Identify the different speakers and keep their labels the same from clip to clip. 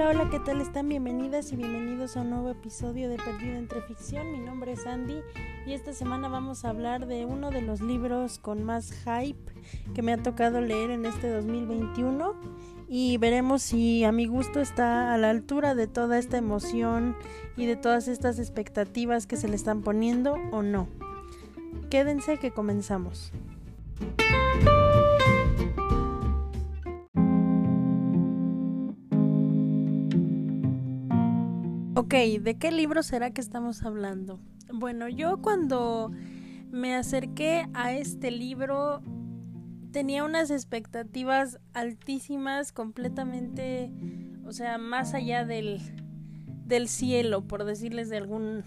Speaker 1: Hola, hola, ¿qué tal están? Bienvenidas y bienvenidos a un nuevo episodio de Perdido entre Ficción. Mi nombre es Andy y esta semana vamos a hablar de uno de los libros con más hype que me ha tocado leer en este 2021 y veremos si a mi gusto está a la altura de toda esta emoción y de todas estas expectativas que se le están poniendo o no. Quédense que comenzamos. Ok, ¿de qué libro será que estamos hablando? Bueno, yo cuando me acerqué a este libro tenía unas expectativas altísimas, completamente, o sea, más allá del, del cielo, por decirles de algún,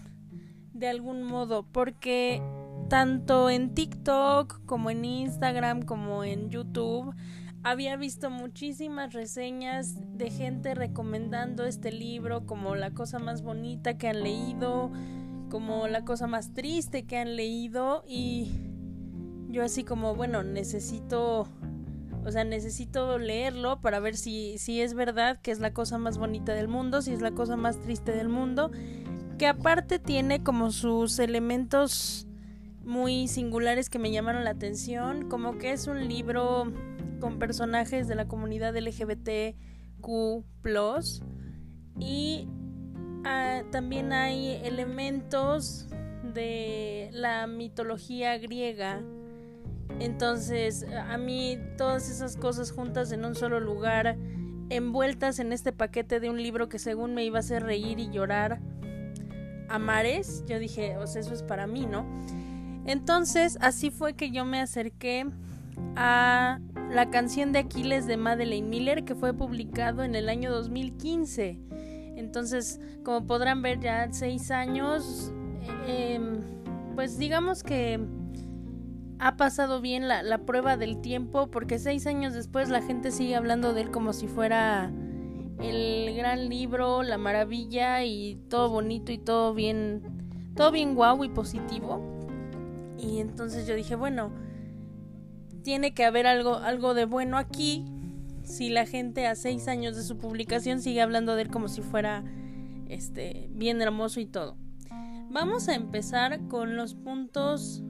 Speaker 1: de algún modo, porque tanto en TikTok como en Instagram como en YouTube había visto muchísimas reseñas de gente recomendando este libro como la cosa más bonita que han leído, como la cosa más triste que han leído y yo así como, bueno, necesito, o sea, necesito leerlo para ver si, si es verdad que es la cosa más bonita del mundo, si es la cosa más triste del mundo, que aparte tiene como sus elementos muy singulares que me llamaron la atención, como que es un libro con personajes de la comunidad LGBTQ y ah, también hay elementos de la mitología griega. Entonces, a mí todas esas cosas juntas en un solo lugar, envueltas en este paquete de un libro que según me iba a hacer reír y llorar a mares, yo dije, o sea, eso es para mí, ¿no? Entonces, así fue que yo me acerqué a la canción de Aquiles de Madeleine Miller que fue publicado en el año 2015. Entonces, como podrán ver, ya seis años, em, pues digamos que ha pasado bien la, la, prueba del tiempo porque seis años después la gente sigue hablando de él como si fuera el gran libro, la maravilla y todo bonito y todo bien, todo bien guau y positivo. Y entonces yo dije, bueno, tiene que haber algo, algo de bueno aquí si la gente a seis años de su publicación sigue hablando de él como si fuera este bien hermoso y todo. Vamos a empezar con los puntos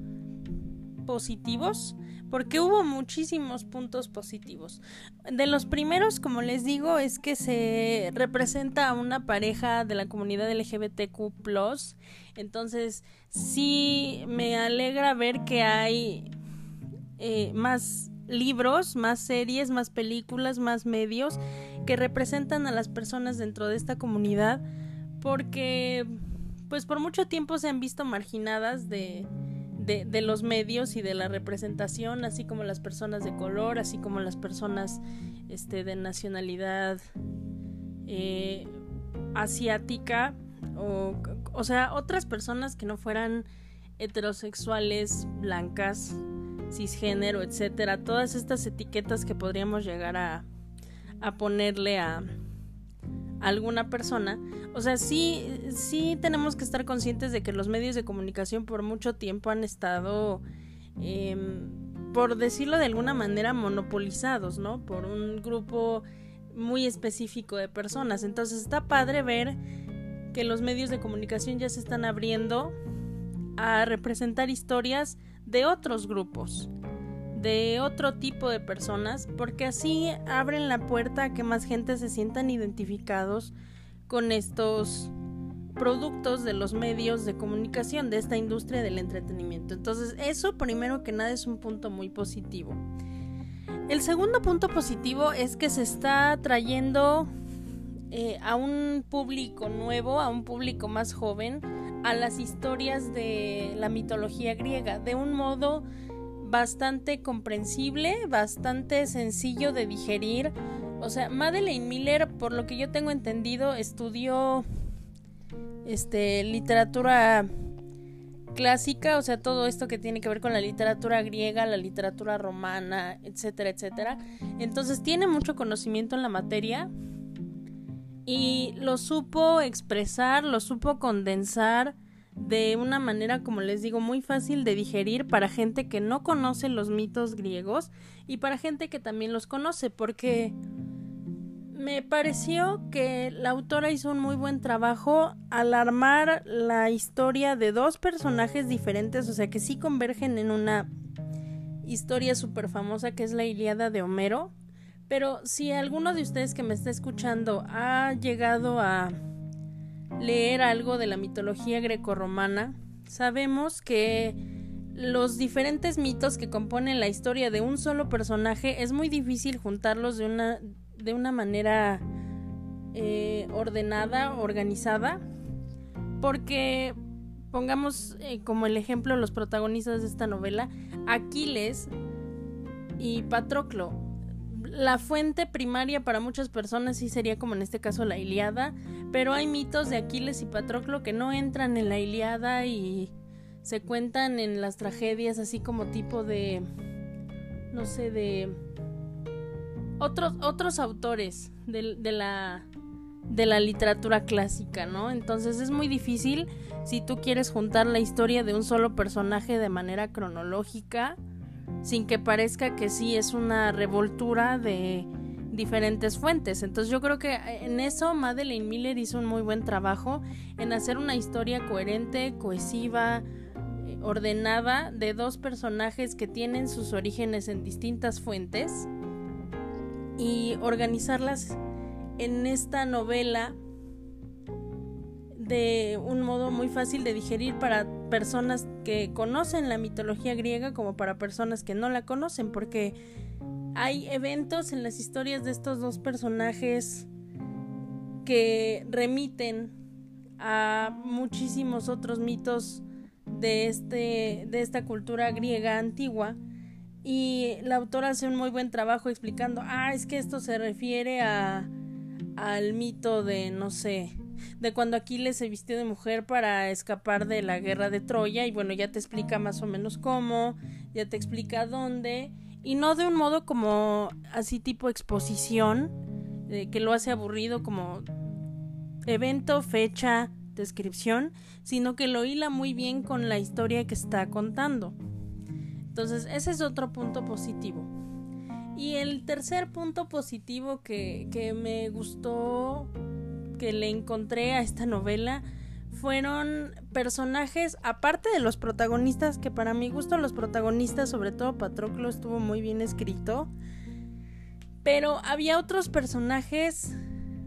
Speaker 1: positivos porque hubo muchísimos puntos positivos. De los primeros, como les digo, es que se representa a una pareja de la comunidad LGBTQ. Entonces, sí me alegra ver que hay eh, más libros, más series, más películas, más medios que representan a las personas dentro de esta comunidad porque pues por mucho tiempo se han visto marginadas de, de, los medios y de la representación, así como las personas de color, así como las personas este, de nacionalidad eh, asiática, o, o sea, otras personas que no fueran heterosexuales, blancas, cisgénero, etcétera, todas estas etiquetas que podríamos llegar a, a ponerle a, alguna persona. O sea, sí, sí tenemos que estar conscientes de que los medios de comunicación por mucho tiempo han estado, em, por decirlo de alguna manera, monopolizados, ¿no? Por un grupo muy específico de personas. Entonces está padre ver que los medios de comunicación ya se están abriendo a representar historias de otros grupos, de otro tipo de personas, porque así abren la puerta a que más gente se sientan identificados con estos productos de los medios de comunicación, de esta industria del entretenimiento. Entonces, eso primero que nada es un punto muy positivo. El segundo punto positivo es que se está trayendo eh, a un público nuevo, a un público más joven, a las historias de la mitología griega de un modo bastante comprensible, bastante sencillo de digerir. O sea, Madeleine Miller, por lo que yo tengo entendido, estudió este literatura clásica, o sea, todo esto que tiene que ver con la literatura griega, la literatura romana, etcétera, etcétera. Entonces tiene mucho conocimiento en la materia y lo supo expresar, lo supo condensar de una manera, como les digo, muy fácil de digerir para gente que no conoce los mitos griegos y para gente que también los conoce, porque me pareció que la autora hizo un muy buen trabajo al armar la historia de dos personajes diferentes, o sea que sí convergen en una historia súper famosa que es la Iliada de Homero. Pero si alguno de ustedes que me está escuchando ha llegado a leer algo de la mitología grecorromana, sabemos que los diferentes mitos que componen la historia de un solo personaje es muy difícil juntarlos de una, de una manera eh, ordenada, organizada, porque pongamos eh, como el ejemplo los protagonistas de esta novela, Aquiles y Patroclo. La fuente primaria para muchas personas sí sería como en este caso la Iliada, pero hay mitos de Aquiles y Patroclo que no entran en la Iliada y se cuentan en las tragedias así como tipo de no sé de otros otros autores de, de la de la literatura clásica, ¿no? Entonces es muy difícil si tú quieres juntar la historia de un solo personaje de manera cronológica sin que parezca que sí es una revoltura de diferentes fuentes. Entonces yo creo que en eso Madeleine Miller hizo un muy buen trabajo en hacer una historia coherente, cohesiva, eh, ordenada de dos personajes que tienen sus orígenes en distintas fuentes y organizarlas en esta novela de un modo muy fácil de digerir para personas que conocen la mitología griega como para personas que no la conocen, porque hay eventos en las historias de estos dos personajes que remiten a muchísimos otros mitos de este de esta cultura griega antigua. Y la autora hace un muy buen trabajo explicando, ah, es que esto se refiere a al mito de no sé, de cuando Aquiles se vistió de mujer para escapar de la guerra de Troya y bueno, ya te explica más o menos cómo, ya te explica dónde y no de un modo como así tipo exposición que lo hace aburrido como evento, fecha, descripción, sino que lo hila muy bien con la historia que está contando. Entonces, ese es otro punto positivo. Y el tercer punto positivo que, que me gustó que le encontré a esta novela fueron personajes, aparte de los protagonistas, que para mi gusto los protagonistas, sobre todo Patroclo, estuvo muy bien escrito. Pero había otros personajes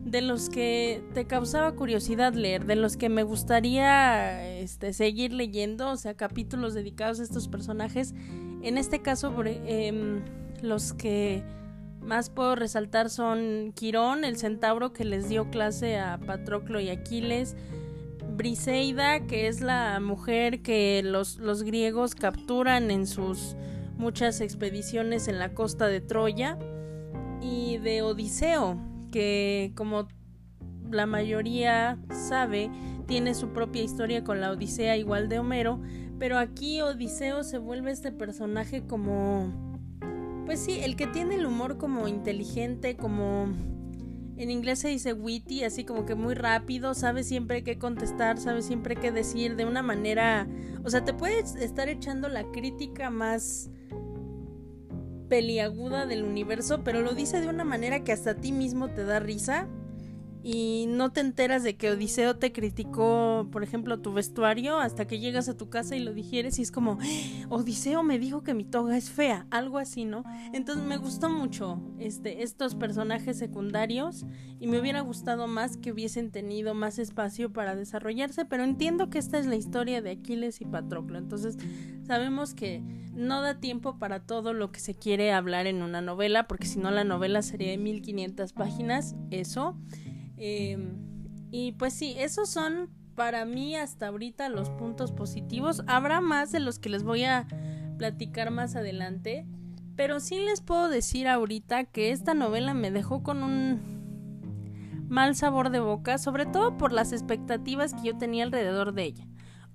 Speaker 1: de los que te causaba curiosidad leer, de los que me gustaría este, seguir leyendo, o sea, capítulos dedicados a estos personajes. En este caso, eh, los que más puedo resaltar son Quirón, el centauro que les dio clase a Patroclo y Aquiles, Briseida, que es la mujer que los, los griegos capturan en sus muchas expediciones en la costa de Troya, y de Odiseo, que como la mayoría sabe, tiene su propia historia con la Odisea igual de Homero, pero aquí Odiseo se vuelve este personaje como pues sí, el que tiene el humor como inteligente, como en inglés se dice witty, así como que muy rápido, sabe siempre qué contestar, sabe siempre qué decir de una manera, o sea, te puedes estar echando la crítica más peliaguda del universo, pero lo dice de una manera que hasta a ti mismo te da risa y no te enteras de que Odiseo te criticó, por ejemplo, tu vestuario hasta que llegas a tu casa y lo digieres y es como, Odiseo me dijo que mi toga es fea, algo así, ¿no? Entonces me gustó mucho este, estos personajes secundarios y me hubiera gustado más que hubiesen tenido más espacio para desarrollarse, pero entiendo que esta es la historia de Aquiles y Patroclo, entonces sabemos que no da tiempo para todo lo que se quiere hablar en una novela, porque si no la novela sería de 1500 páginas, eso. Em, y pues sí, esos son para mí hasta ahorita los puntos positivos. Habrá más de los que les voy a platicar más adelante. Pero sí les puedo decir ahorita que esta novela me dejó con un mal sabor de boca, sobre todo por las expectativas que yo tenía alrededor de ella.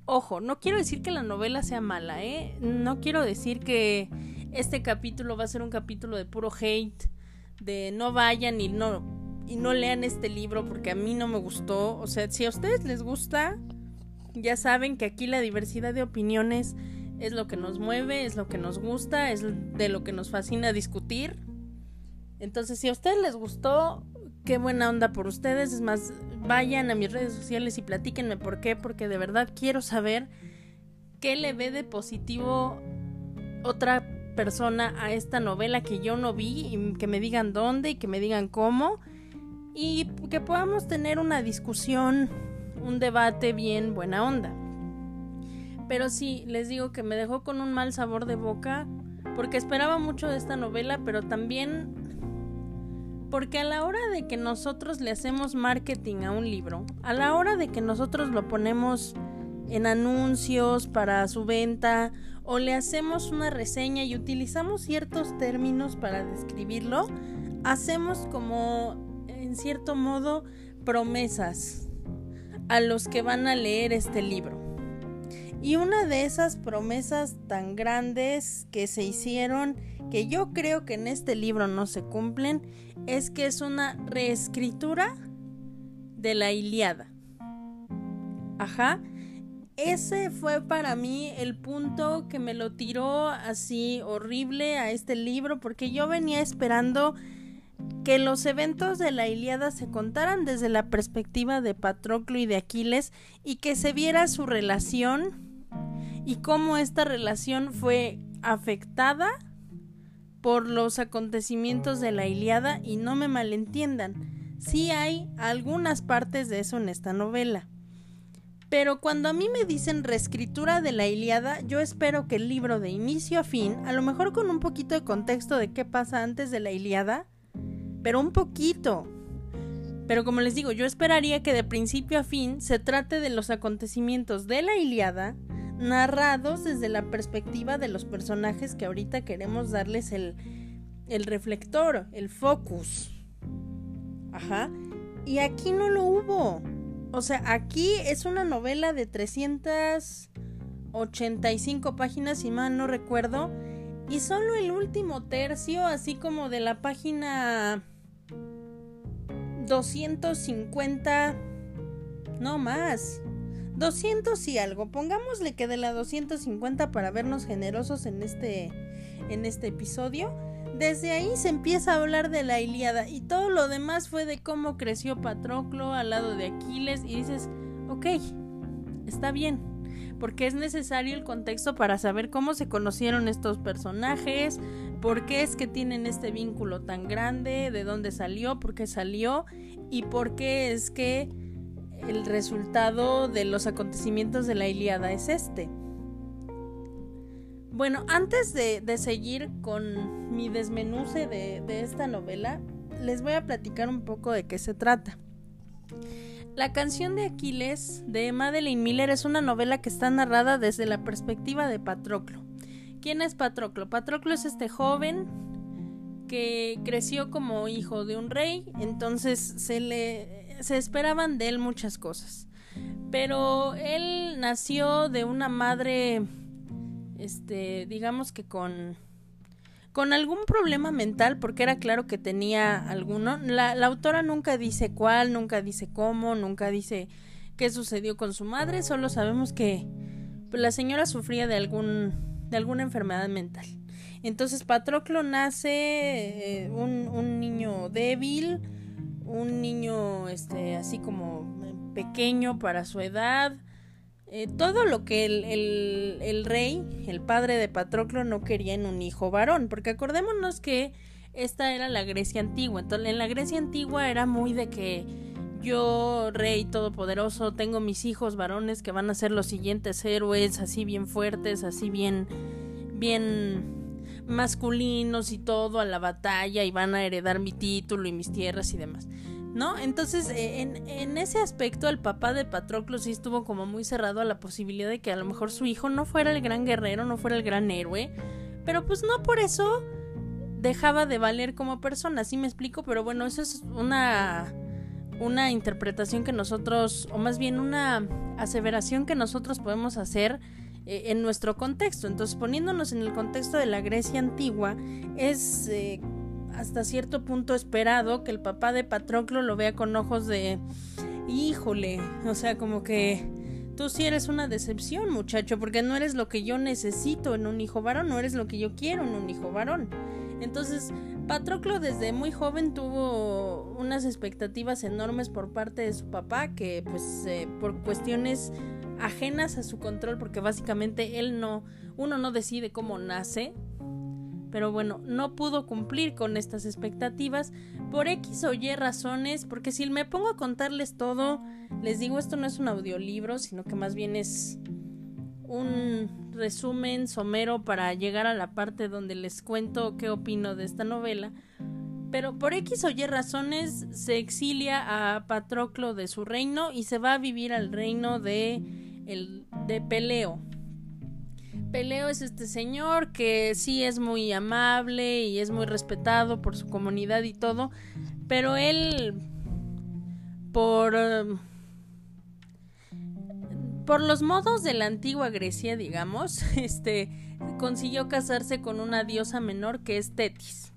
Speaker 1: Ojo, no quiero decir que la novela sea mala, ¿eh? No quiero decir que este capítulo va a ser un capítulo de puro hate, de no vayan y no y no lean este libro porque a mí no me gustó. O sea, si a ustedes les gusta, ya saben que aquí la diversidad de opiniones es lo que nos mueve, es lo que nos gusta, es de lo que nos fascina discutir. Entonces, si a ustedes les gustó, qué buena onda por ustedes. Es más, vayan a mis redes sociales y platíquenme por qué, porque de verdad quiero saber qué le ve de positivo otra persona a esta novela que yo no vi y que me digan dónde y que me digan cómo y que podamos tener una discusión, un debate bien buena onda. Pero sí, les digo que me dejó con un mal sabor de boca porque esperaba mucho de esta novela, pero también porque a la hora de que nosotros le hacemos marketing a un libro, a la hora de que nosotros lo ponemos en anuncios para su venta o le hacemos una reseña y utilizamos ciertos términos para describirlo, hacemos como en cierto modo promesas a los que van a leer este libro. Y una de esas promesas tan grandes que se hicieron, que yo creo que en este libro no se cumplen, es que es una reescritura de la Iliada. Ajá. Ese fue para mí el punto que me lo tiró así horrible a este libro porque yo venía esperando que los eventos de la Iliada se contaran desde la perspectiva de Patroclo y de Aquiles y que se viera su relación y cómo esta relación fue afectada por los acontecimientos de la Iliada y no me malentiendan, sí hay algunas partes de eso en esta novela. Pero cuando a mí me dicen reescritura de la Iliada, yo espero que el libro de inicio a fin, a lo mejor con un poquito de contexto de qué pasa antes de la Iliada, pero un poquito. Pero como les digo, yo esperaría que de principio a fin se trate de los acontecimientos de la Iliada, narrados desde la perspectiva de los personajes que ahorita queremos darles el, el reflector, el focus. Ajá. Y aquí no lo hubo. O sea, aquí es una novela de 385 páginas, si mal no recuerdo. Y solo el último tercio, así como de la página 250, no más. 200 y algo. Pongámosle que de la 250 para vernos generosos en este, en este episodio. Desde ahí se empieza a hablar de la Ilíada y todo lo demás fue de cómo creció Patroclo al lado de Aquiles y dices, ok, está bien, porque es necesario el contexto para saber cómo se conocieron estos personajes, por qué es que tienen este vínculo tan grande, de dónde salió, por qué salió y por qué es que el resultado de los acontecimientos de la Ilíada es este. Bueno, antes de, seguir con mi desmenuce de, de esta novela, les voy a platicar un poco de qué se trata. La canción de Aquiles de Madeleine Miller es una novela que está narrada desde la perspectiva de Patroclo. ¿Quién es Patroclo? Patroclo es este joven que creció como hijo de un rey, entonces se le se esperaban de él muchas cosas. Pero él nació de una madre, este, digamos que con, con algún problema mental, porque era claro que tenía alguno. La, la autora nunca dice cuál, nunca dice cómo, nunca dice qué sucedió con su madre, solo sabemos que pues, la señora sufría de algún, de alguna enfermedad mental. Entonces Patroclo nace eh, un, un niño débil, un niño este así como pequeño para su edad eh, todo lo que el, el, rey el padre de Patroclo no quería en un hijo varón porque acordémonos que esta era la Grecia antigua entonces en la Grecia antigua era muy de que yo rey todopoderoso tengo mis hijos varones que van a ser los siguientes héroes así bien fuertes así bien bien masculinos y todo a la batalla y van a heredar mi título y mis tierras y demás. ¿No? Entonces, eh, en, en ese aspecto, el papá de Patroclo sí estuvo como muy cerrado a la posibilidad de que a lo mejor su hijo no fuera el gran guerrero, no fuera el gran héroe, pero pues no por eso dejaba de valer como persona, ¿sí me explico? Pero bueno, eso es una una interpretación que nosotros, o más bien una aseveración que nosotros podemos hacer eh, en nuestro contexto. Entonces, poniéndonos en el contexto de la Grecia antigua, es eh, hasta cierto punto esperado que el papá de Patroclo lo vea con ojos de, híjole, o sea, como que tú sí eres una decepción, muchacho, porque no eres lo que yo necesito en un hijo varón, no eres lo que yo quiero en un hijo varón. Entonces, Patroclo desde muy joven tuvo unas expectativas enormes por parte de su papá, que pues eh, por cuestiones ajenas a su control, porque básicamente él no, uno no decide cómo nace, pero bueno, no pudo cumplir con estas expectativas por X o Y razones, porque si me pongo a contarles todo, les digo, esto no es un audiolibro, sino que más bien es un resumen somero para llegar a la parte donde les cuento qué opino de esta novela. Pero por X o Y razones se exilia a Patroclo de su reino y se va a vivir al reino de, el, de Peleo. Peleo es este señor que sí es muy amable y es muy respetado por su comunidad y todo, pero él por por los modos de la antigua Grecia, digamos, este consiguió casarse con una diosa menor que es Tetis.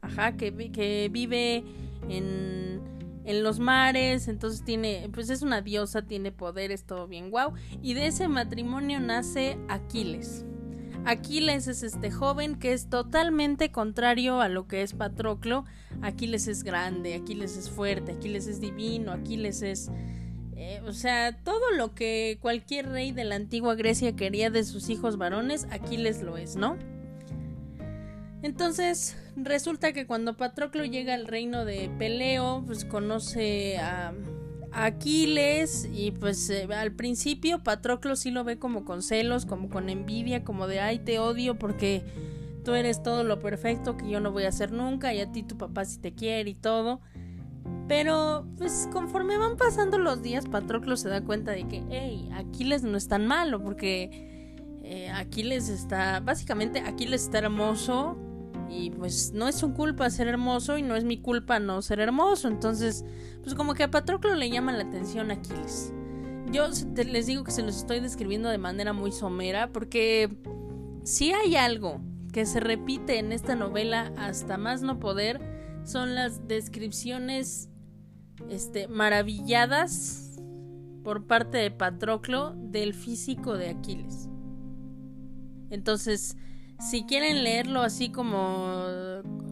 Speaker 1: Ajá, que, que vive en en los mares, entonces tiene, pues es una diosa, tiene poderes, todo bien guau. Y de ese matrimonio nace Aquiles. Aquiles es este joven que es totalmente contrario a lo que es Patroclo. Aquiles es grande, Aquiles es fuerte, Aquiles es divino, Aquiles es... Eh, o sea, todo lo que cualquier rey de la antigua Grecia quería de sus hijos varones, Aquiles lo es, ¿no? Entonces, resulta que cuando Patroclo llega al reino de Peleo, pues conoce a, Aquiles y pues eh, al principio Patroclo sí lo ve como con celos, como con envidia, como de ay te odio porque tú eres todo lo perfecto que yo no voy a hacer nunca y a ti tu papá sí te quiere y todo. Pero pues conforme van pasando los días Patroclo se da cuenta de que hey, Aquiles no es tan malo porque eh, Aquiles está, básicamente Aquiles está hermoso, y pues no es su culpa ser hermoso y no es mi culpa no ser hermoso. Entonces, pues como que a Patroclo le llama la atención Aquiles. Yo les digo que se los estoy describiendo de manera muy somera porque si hay algo que se repite en esta novela hasta más no poder son las descripciones este maravilladas por parte de Patroclo del físico de Aquiles. Entonces, si quieren leerlo así como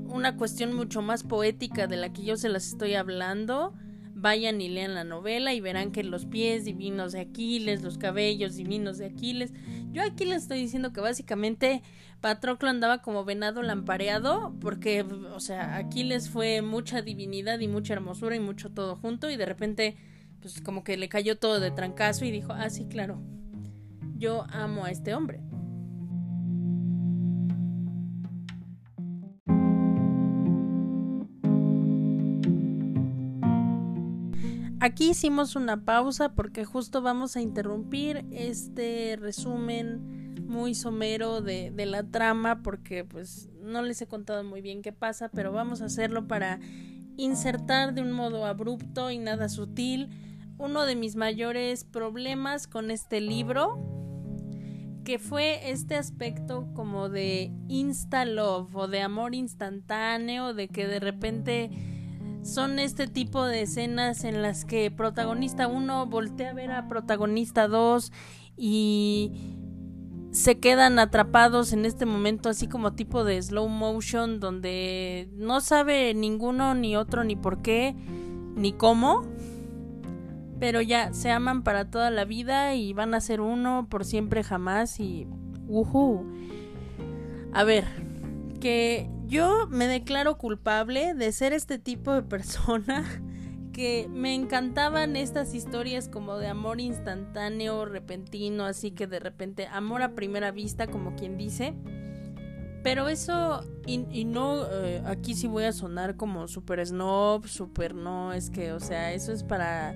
Speaker 1: una cuestión mucho más poética de la que yo se las estoy hablando, vayan y lean la novela y verán que los pies divinos de Aquiles, los cabellos divinos de Aquiles. Yo aquí les estoy diciendo que básicamente Patroclo andaba como venado lampareado porque, o sea, Aquiles fue mucha divinidad y mucha hermosura y mucho todo junto y de repente, pues como que le cayó todo de trancazo y dijo, ah, sí, claro, yo amo a este hombre. Aquí hicimos una pausa porque justo vamos a interrumpir este resumen muy somero de, la trama porque pues no les he contado muy bien qué pasa, pero vamos a hacerlo para insertar de un modo abrupto y nada sutil uno de mis mayores problemas con este libro que fue este aspecto como de insta love o de amor instantáneo de que de repente son este tipo de escenas en las que protagonista 1 voltea a ver a protagonista 2 y se quedan atrapados en este momento así como tipo de slow motion donde no sabe ninguno ni otro ni por qué ni cómo pero ya se aman para toda la vida y van a ser uno por siempre jamás y uh a ver que yo me declaro culpable de ser este tipo de persona que me encantaban estas historias como de amor instantáneo, repentino, así que de repente amor a primera vista, como quien dice. Pero eso, y, no, eh, aquí sí voy a sonar como super snob, super no, es que, o sea, eso es para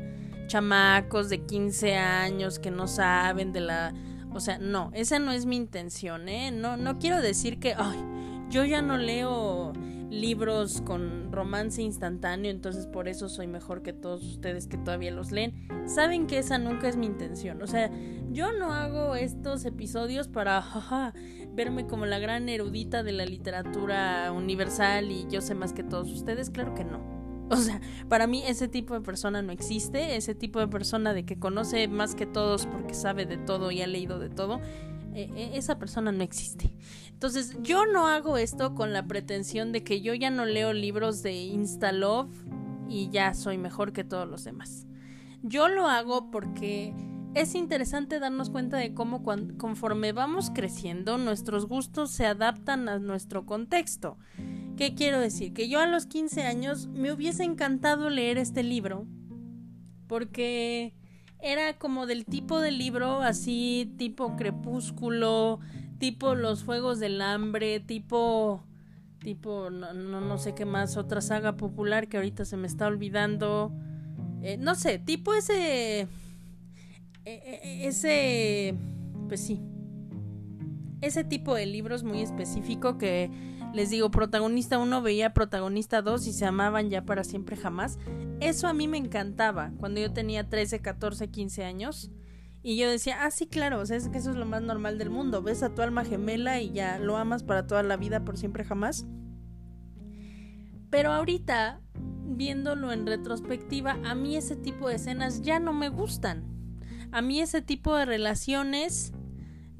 Speaker 1: chamacos de 15 años que no saben de la... O sea, no, esa no es mi intención, ¿eh? No, no quiero decir que, ay, yo ya no leo libros con romance instantáneo, entonces por eso soy mejor que todos ustedes que todavía los leen. Saben que esa nunca es mi intención. O sea, yo no hago estos episodios para verme como la gran erudita de la literatura universal y yo sé más que todos ustedes. Claro que no. O sea, para mí ese tipo de persona no existe, ese tipo de persona de que conoce más que todos porque sabe de todo y ha leído de todo, e, e, esa persona no existe. Entonces, yo no hago esto con la pretensión de que yo ya no leo libros de Instalove y ya soy mejor que todos los demás. Yo lo hago porque es interesante darnos cuenta de cómo conforme vamos creciendo nuestros gustos se adaptan a nuestro contexto. ¿Qué quiero decir? Que yo a los 15 años me hubiese encantado leer este libro porque era como del tipo de libro así tipo crepúsculo, tipo los Juegos del Hambre, tipo tipo no, no, sé qué más otra saga popular que ahorita se me está olvidando. Eh, no sé, tipo ese e, e, ese, pues sí, ese tipo de libros muy específico que les digo, protagonista 1 veía protagonista 2 y se amaban ya para siempre jamás. Eso a mí me encantaba cuando yo tenía 13, 14, 15 años. Y yo decía, ah, sí, claro, o sea, es que eso es lo más normal del mundo. Ves a tu alma gemela y ya lo amas para toda la vida, por siempre jamás. Pero ahorita, viéndolo en retrospectiva, a mí ese tipo de escenas ya no me gustan a mí ese tipo de relaciones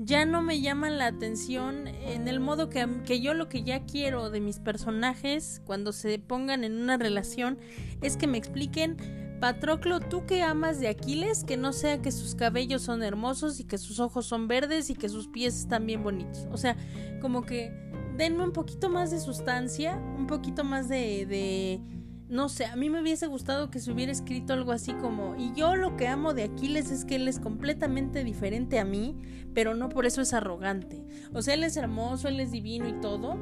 Speaker 1: ya no me llaman la atención en el modo que, que, yo lo que ya quiero de mis personajes cuando se pongan en una relación es que me expliquen Patroclo, tú que amas de Aquiles, que no sea que sus cabellos son hermosos y que sus ojos son verdes y que sus pies están bien bonitos. O sea, como que denme un poquito más de sustancia, un poquito más de, de no sé, a mí me hubiese gustado que se hubiera escrito algo así como, y yo lo que amo de Aquiles es que él es completamente diferente a mí, pero no por eso es arrogante. O sea, él es hermoso, él es divino y todo,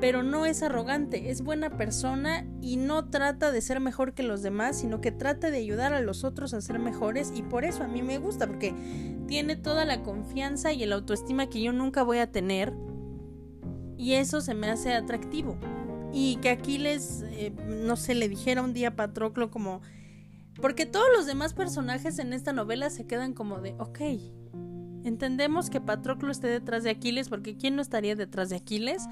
Speaker 1: pero no es arrogante, es buena persona y no trata de ser mejor que los demás, sino que trata de ayudar a los otros a ser mejores y por eso a mí me gusta, porque tiene toda la confianza y el autoestima que yo nunca voy a tener y eso se me hace atractivo. Y que Aquiles, eh, no sé, le dijera un día a Patroclo como... Porque todos los demás personajes en esta novela se quedan como de, ok, entendemos que Patroclo esté detrás de Aquiles, porque ¿quién no estaría detrás de Aquiles?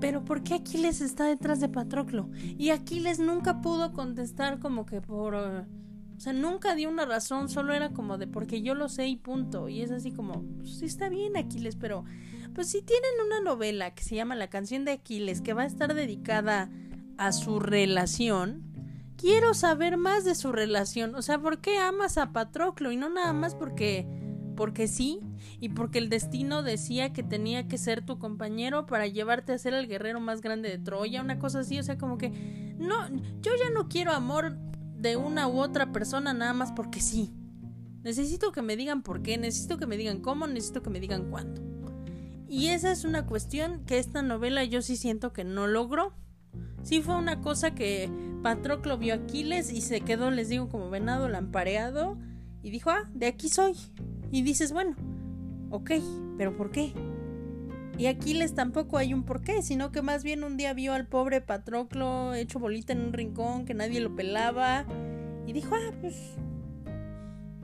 Speaker 1: Pero ¿por qué Aquiles está detrás de Patroclo? Y Aquiles nunca pudo contestar como que por... o sea, nunca dio una razón, solo era como de porque yo lo sé y punto. Y es así como, pues sí está bien Aquiles, pero pues si tienen una novela que se llama La canción de Aquiles, que va a estar dedicada a su relación, quiero saber más de su relación. O sea, ¿por qué amas a Patroclo? Y no nada más porque porque sí y porque el destino decía que tenía que ser tu compañero para llevarte a ser el guerrero más grande de Troya, una cosa así, o sea, como que no, yo ya no quiero amor de una u otra persona nada más porque sí. Necesito que me digan por qué, necesito que me digan cómo, necesito que me digan cuándo. Y esa es una cuestión que esta novela yo sí siento que no logró. Sí fue una cosa que Patroclo vio a Aquiles y se quedó, les digo, como venado lampareado y dijo, ah, de aquí soy. Y dices, bueno, ok, pero ¿por qué? Y Aquiles tampoco hay un por qué, sino que más bien un día vio al pobre Patroclo hecho bolita en un rincón, que nadie lo pelaba, y dijo, ah, pues,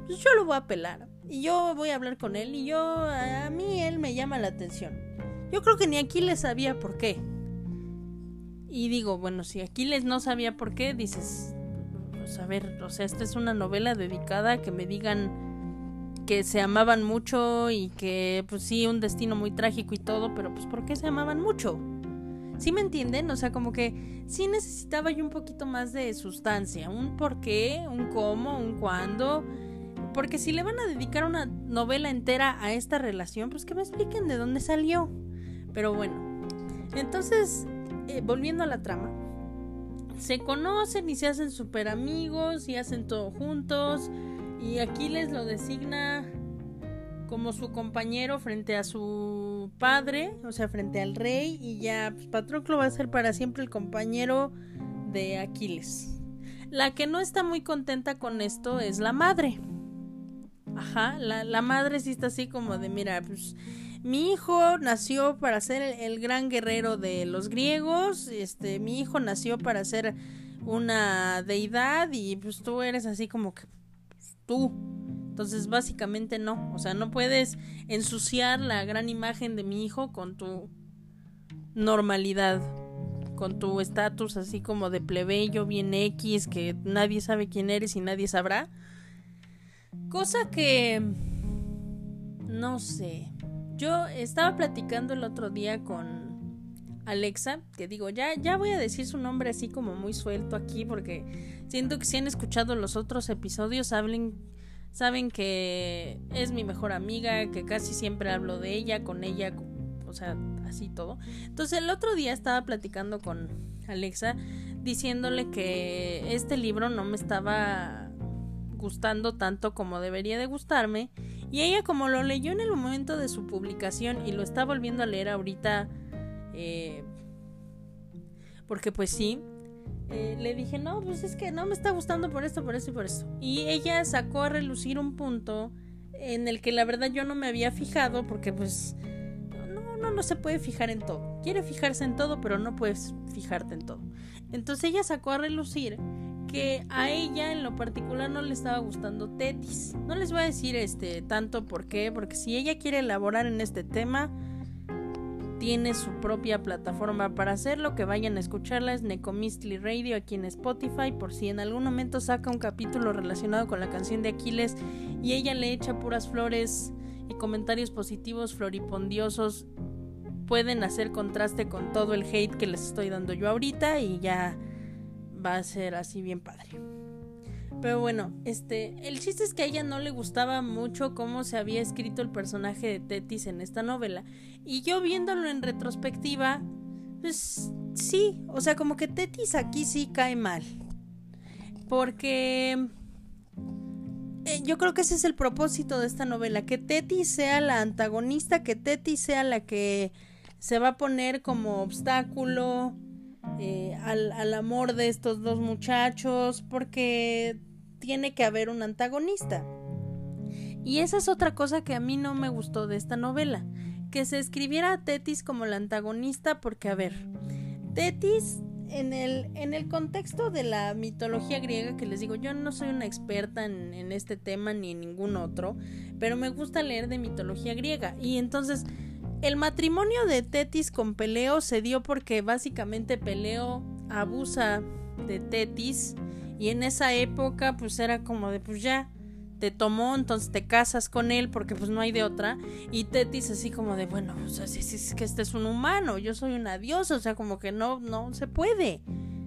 Speaker 1: pues yo lo voy a pelar. Y yo voy a hablar con él y yo, a mí él me llama la atención. Yo creo que ni Aquiles sabía por qué. Y digo, bueno, si Aquiles no sabía por qué, dices, pues a ver, o sea, esta es una novela dedicada a que me digan que se amaban mucho y que, pues sí, un destino muy trágico y todo, pero pues ¿por qué se amaban mucho? ¿Sí me entienden? O sea, como que sí necesitaba yo un poquito más de sustancia, un por qué, un cómo, un cuándo porque si le van a dedicar una novela entera a esta relación, pues que me expliquen de dónde salió. Pero bueno, entonces, eh, volviendo a la trama, se conocen y se hacen super amigos y hacen todo juntos. Y Aquiles lo designa como su compañero frente a su padre, o sea, frente al rey. Y ya pues, Patroclo va a ser para siempre el compañero de Aquiles. La que no está muy contenta con esto es la madre. Ajá, la, la madre sí está así como de, mira, pues mi hijo nació para ser el, gran guerrero de los griegos, este, mi hijo nació para ser una deidad y pues tú eres así como que pues, tú. Entonces básicamente no, o sea, no puedes ensuciar la gran imagen de mi hijo con tu normalidad, con tu estatus así como de plebeyo, bien X, que nadie sabe quién eres y nadie sabrá. Cosa que... No sé. Yo estaba platicando el otro día con Alexa, que digo, ya, ya voy a decir su nombre así como muy suelto aquí, porque siento que si han escuchado los otros episodios, hablen, saben que es mi mejor amiga, que casi siempre hablo de ella, con ella, o sea, así todo. Entonces el otro día estaba platicando con Alexa, diciéndole que este libro no me estaba gustando tanto como debería de gustarme. Y ella como lo leyó en el momento de su publicación y lo está volviendo a leer ahorita, eh, porque pues sí, eh, le dije, no, pues es que no me está gustando por esto, por esto y por esto. Y ella sacó a relucir un punto en el que la verdad yo no me había fijado porque pues no, no, no se puede fijar en todo. Quiere fijarse en todo, pero no puedes fijarte en todo. Entonces ella sacó a relucir que a ella en lo particular no le estaba gustando Tetis. No les voy a decir este tanto por qué, porque si ella quiere elaborar en este tema, tiene su propia plataforma para hacerlo, que vayan a escucharla, es Necomistly Radio aquí en Spotify, por si en algún momento saca un capítulo relacionado con la canción de Aquiles y ella le echa puras flores y comentarios positivos floripondiosos, pueden hacer contraste con todo el hate que les estoy dando yo ahorita y ya va a ser así bien padre. Pero bueno, este, el chiste es que a ella no le gustaba mucho cómo se había escrito el personaje de Tetis en esta novela. Y yo viéndolo en retrospectiva, pues sí, o sea, como que Tetis aquí sí cae mal. Porque eh, yo creo que ese es el propósito de esta novela, que Tetis sea la antagonista, que Tetis sea la que se va a poner como obstáculo eh, al, al amor de estos dos muchachos, porque tiene que haber un antagonista. Y esa es otra cosa que a mí no me gustó de esta novela, que se escribiera a Tetis como la antagonista, porque a ver, Tetis en el, en el contexto de la mitología griega, que les digo, yo no soy una experta en, en este tema ni en ningún otro, pero me gusta leer de mitología griega. Y entonces, el matrimonio de Tetis con Peleo se dio porque básicamente Peleo abusa de Tetis y en esa época pues era como de pues ya te tomó, entonces te casas con él porque pues no hay de otra. Y Tetis así como de, bueno, o sea, si, es que este es un humano, yo soy una diosa, o sea, como que no, no se puede.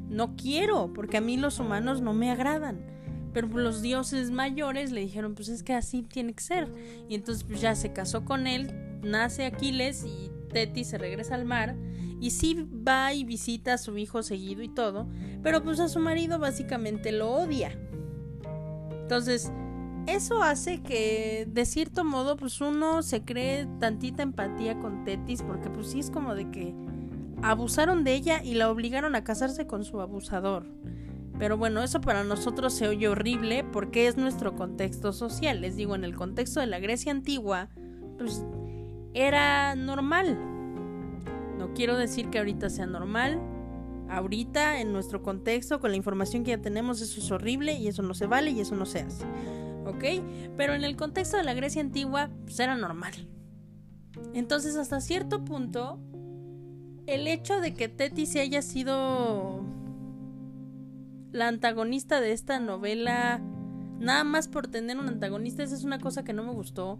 Speaker 1: No quiero, porque a mí los humanos no me agradan. Pero pues, los dioses mayores le dijeron, pues es que así tiene que ser. Y entonces pues ya se casó con él, nace Aquiles y Tetis se regresa al mar y sí va y visita a su hijo seguido y todo, pero pues a su marido básicamente lo odia. Entonces, eso hace que de cierto modo pues uno se cree tantita empatía con Tetis porque pues sí es como de que abusaron de ella y la obligaron a casarse con su abusador. Pero bueno, eso para nosotros se oye horrible porque es nuestro contexto social. Les digo, en el contexto de la Grecia antigua, pues era normal no quiero decir que ahorita sea normal. Ahorita, en nuestro contexto, con la información que ya tenemos, eso es horrible y eso no se vale y eso no se hace. ¿Ok? Pero en el contexto de la Grecia antigua, pues era normal. Entonces, hasta cierto punto, el hecho de que Teti se haya sido la antagonista de esta novela, nada más por tener un antagonista, esa es una cosa que no me gustó.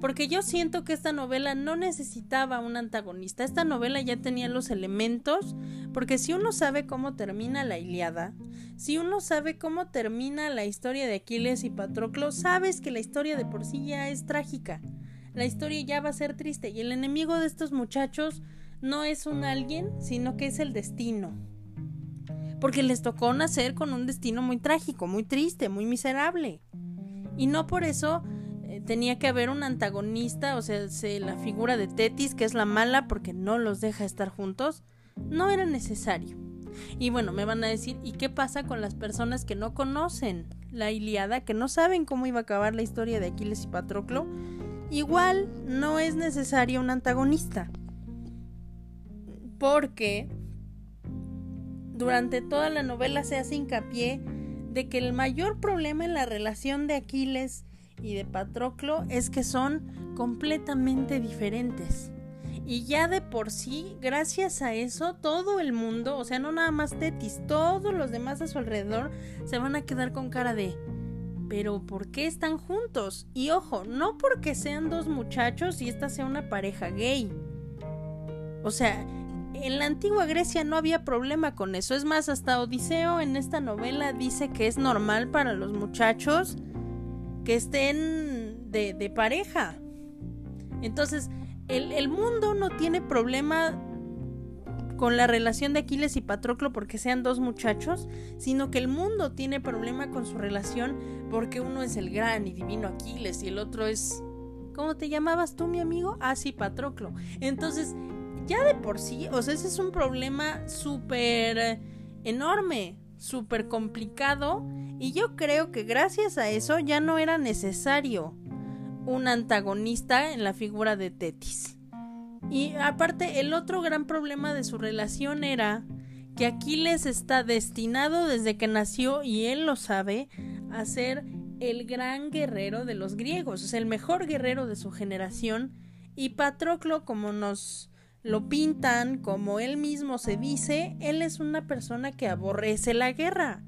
Speaker 1: Porque yo siento que esta novela no necesitaba un antagonista. Esta novela ya tenía los elementos. Porque si uno sabe cómo termina la Iliada, si uno sabe cómo termina la historia de Aquiles y Patroclo, sabes que la historia de por sí ya es trágica. La historia ya va a ser triste. Y el enemigo de estos muchachos no es un alguien, sino que es el destino. Porque les tocó nacer con un destino muy trágico, muy triste, muy miserable. Y no por eso tenía que haber un antagonista, o sea, la figura de Tetis, que es la mala porque no los deja estar juntos, no era necesario. Y bueno, me van a decir, ¿y qué pasa con las personas que no conocen la Iliada, que no saben cómo iba a acabar la historia de Aquiles y Patroclo? Igual no es necesario un antagonista. Porque durante toda la novela se hace hincapié de que el mayor problema en la relación de Aquiles y de Patroclo es que son completamente diferentes. Y ya de por sí, gracias a eso, todo el mundo, o sea, no nada más Tetis, todos los demás a su alrededor se van a quedar con cara de pero ¿por qué están juntos? Y ojo, no porque sean dos muchachos y esta sea una pareja gay. O sea, en la antigua Grecia no había problema con eso. Es más, hasta Odiseo en esta novela dice que es normal para los muchachos que estén de, pareja. Entonces, el, el, mundo no tiene problema con la relación de Aquiles y Patroclo porque sean dos muchachos, sino que el mundo tiene problema con su relación porque uno es el gran y divino Aquiles y el otro es... ¿Cómo te llamabas tú, mi amigo? Ah, sí, Patroclo. Entonces, ya de por sí, o sea, ese es un problema súper enorme, súper complicado, y yo creo que gracias a eso ya no era necesario un antagonista en la figura de Tetis. Y aparte, el otro gran problema de su relación era que Aquiles está destinado desde que nació, y él lo sabe, a ser el gran guerrero de los griegos, es el mejor guerrero de su generación, y Patroclo, como nos lo pintan como él mismo se dice, él es una persona que aborrece la guerra,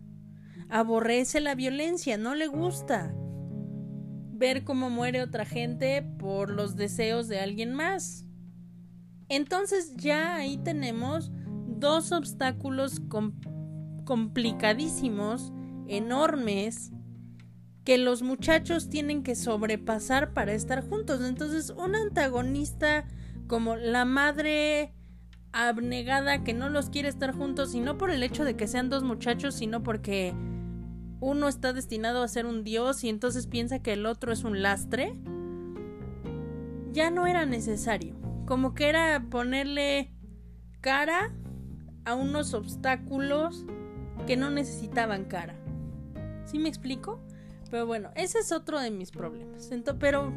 Speaker 1: aborrece la violencia, no le gusta ver cómo muere otra gente por los deseos de alguien más. Entonces ya ahí tenemos dos obstáculos complicadísimos, enormes, que los muchachos tienen que sobrepasar para estar juntos. Entonces un antagonista como la madre abnegada que no los quiere estar juntos y no por el hecho de que sean dos muchachos, sino porque uno está destinado a ser un dios y entonces piensa que el otro es un lastre, ya no era necesario. Como que era ponerle cara a unos obstáculos que no necesitaban cara. ¿Sí me explico? Pero bueno, ese es otro de mis problemas. pero...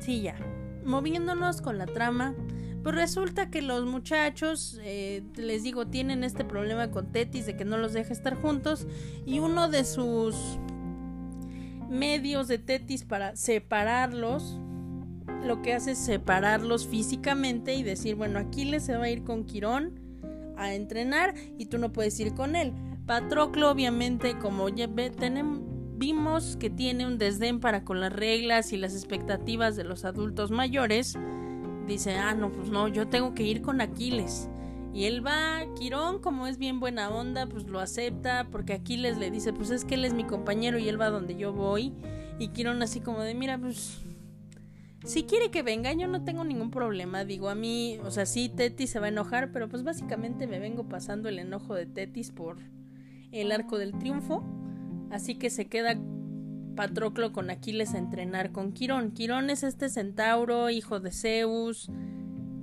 Speaker 1: Sí, ya moviéndonos con la trama, pues resulta que los muchachos, eh, les digo, tienen este problema con Tetis de que no los deja estar juntos y uno de sus medios de Tetis para separarlos, lo que hace es separarlos físicamente y decir, bueno, Aquiles se va a ir con Quirón a entrenar y tú no puedes ir con él. Patroclo, obviamente, como ya ve, tenemos vimos que tiene un desdén para con las reglas y las expectativas de los adultos mayores, dice, ah, no, pues no, yo tengo que ir con Aquiles. Y él va, Quirón, como es bien buena onda, pues lo acepta, porque Aquiles le dice, pues es que él es mi compañero y él va donde yo voy. Y Quirón así como de, mira, pues si quiere que venga, yo no tengo ningún problema. Digo, a mí, o sea, sí, Tetis se va a enojar, pero pues básicamente me vengo pasando el enojo de Tetis por el arco del triunfo. Así que se queda Patroclo con Aquiles a entrenar con Quirón. Quirón es este centauro, hijo de Zeus,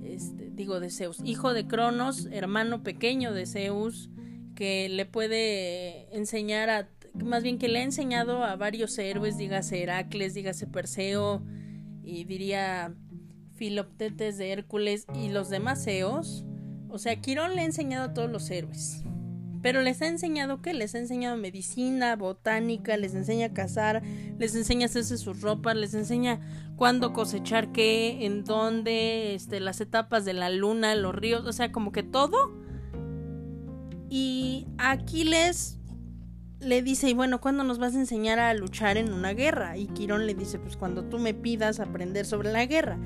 Speaker 1: este, digo de Zeus, hijo de Cronos, hermano pequeño de Zeus, que le puede enseñar a, más bien que le ha enseñado a varios héroes, dígase Heracles, dígase Perseo, y diría Filoptetes de Hércules y los demás Zeus. O sea, Quirón le ha enseñado a todos los héroes. Pero les ha enseñado que les ha enseñado medicina, botánica, les enseña a cazar, les enseña a hacerse sus ropas, les enseña cuándo cosechar qué, en dónde, este, las etapas de la luna, los ríos, o sea, como que todo. Y Aquiles le dice, y bueno, ¿cuándo nos vas a enseñar a luchar en una guerra? Y Quirón le dice, pues cuando tú me pidas aprender sobre la guerra.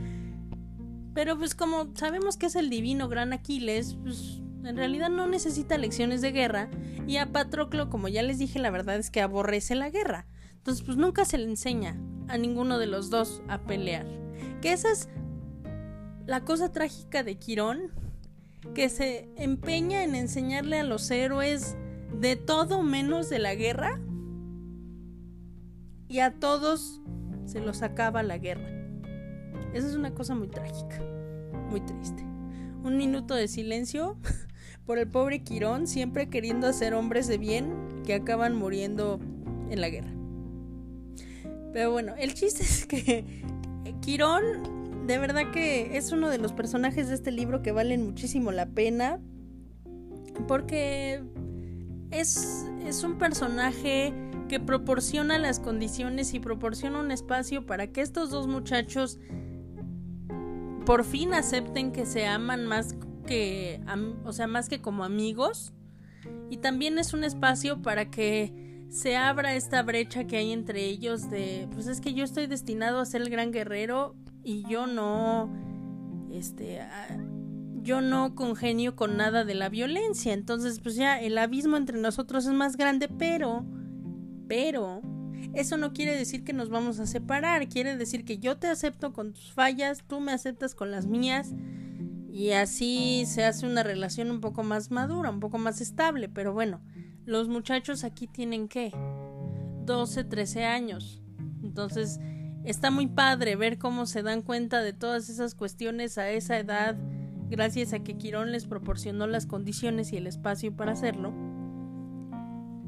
Speaker 1: Pero pues como sabemos que es el divino gran Aquiles, pues en realidad no necesita lecciones de guerra y a Patroclo, como ya les dije, la verdad es que aborrece la guerra. Entonces, pues nunca se le enseña a ninguno de los dos a pelear. Que esa es la cosa trágica de Quirón, que se empeña en enseñarle a los héroes de todo menos de la guerra y a todos se los acaba la guerra. Esa es una cosa muy trágica, muy triste. Un minuto de silencio por el pobre Quirón, siempre queriendo hacer hombres de bien que acaban muriendo en la guerra. Pero bueno, el chiste es que Quirón, de verdad que es uno de los personajes de este libro que valen muchísimo la pena. Porque es, es un personaje que proporciona las condiciones y proporciona un espacio para que estos dos muchachos por fin acepten que se aman más o sea, más que como amigos. Y también es un espacio para que se abra esta brecha que hay entre ellos de, pues es que yo estoy destinado a ser el gran guerrero y yo no, este, yo no congenio con nada de la violencia. Entonces, pues ya el abismo entre nosotros es más grande, pero, pero, eso no quiere decir que nos vamos a separar, quiere decir que yo te acepto con tus fallas, tú me aceptas con las mías y así se hace una relación un poco más madura, un poco más estable, pero bueno, los muchachos aquí tienen qué? 12, 13 años. Entonces, está muy padre ver cómo se dan cuenta de todas esas cuestiones a esa edad, gracias a que Quirón les proporcionó las condiciones y el espacio para hacerlo.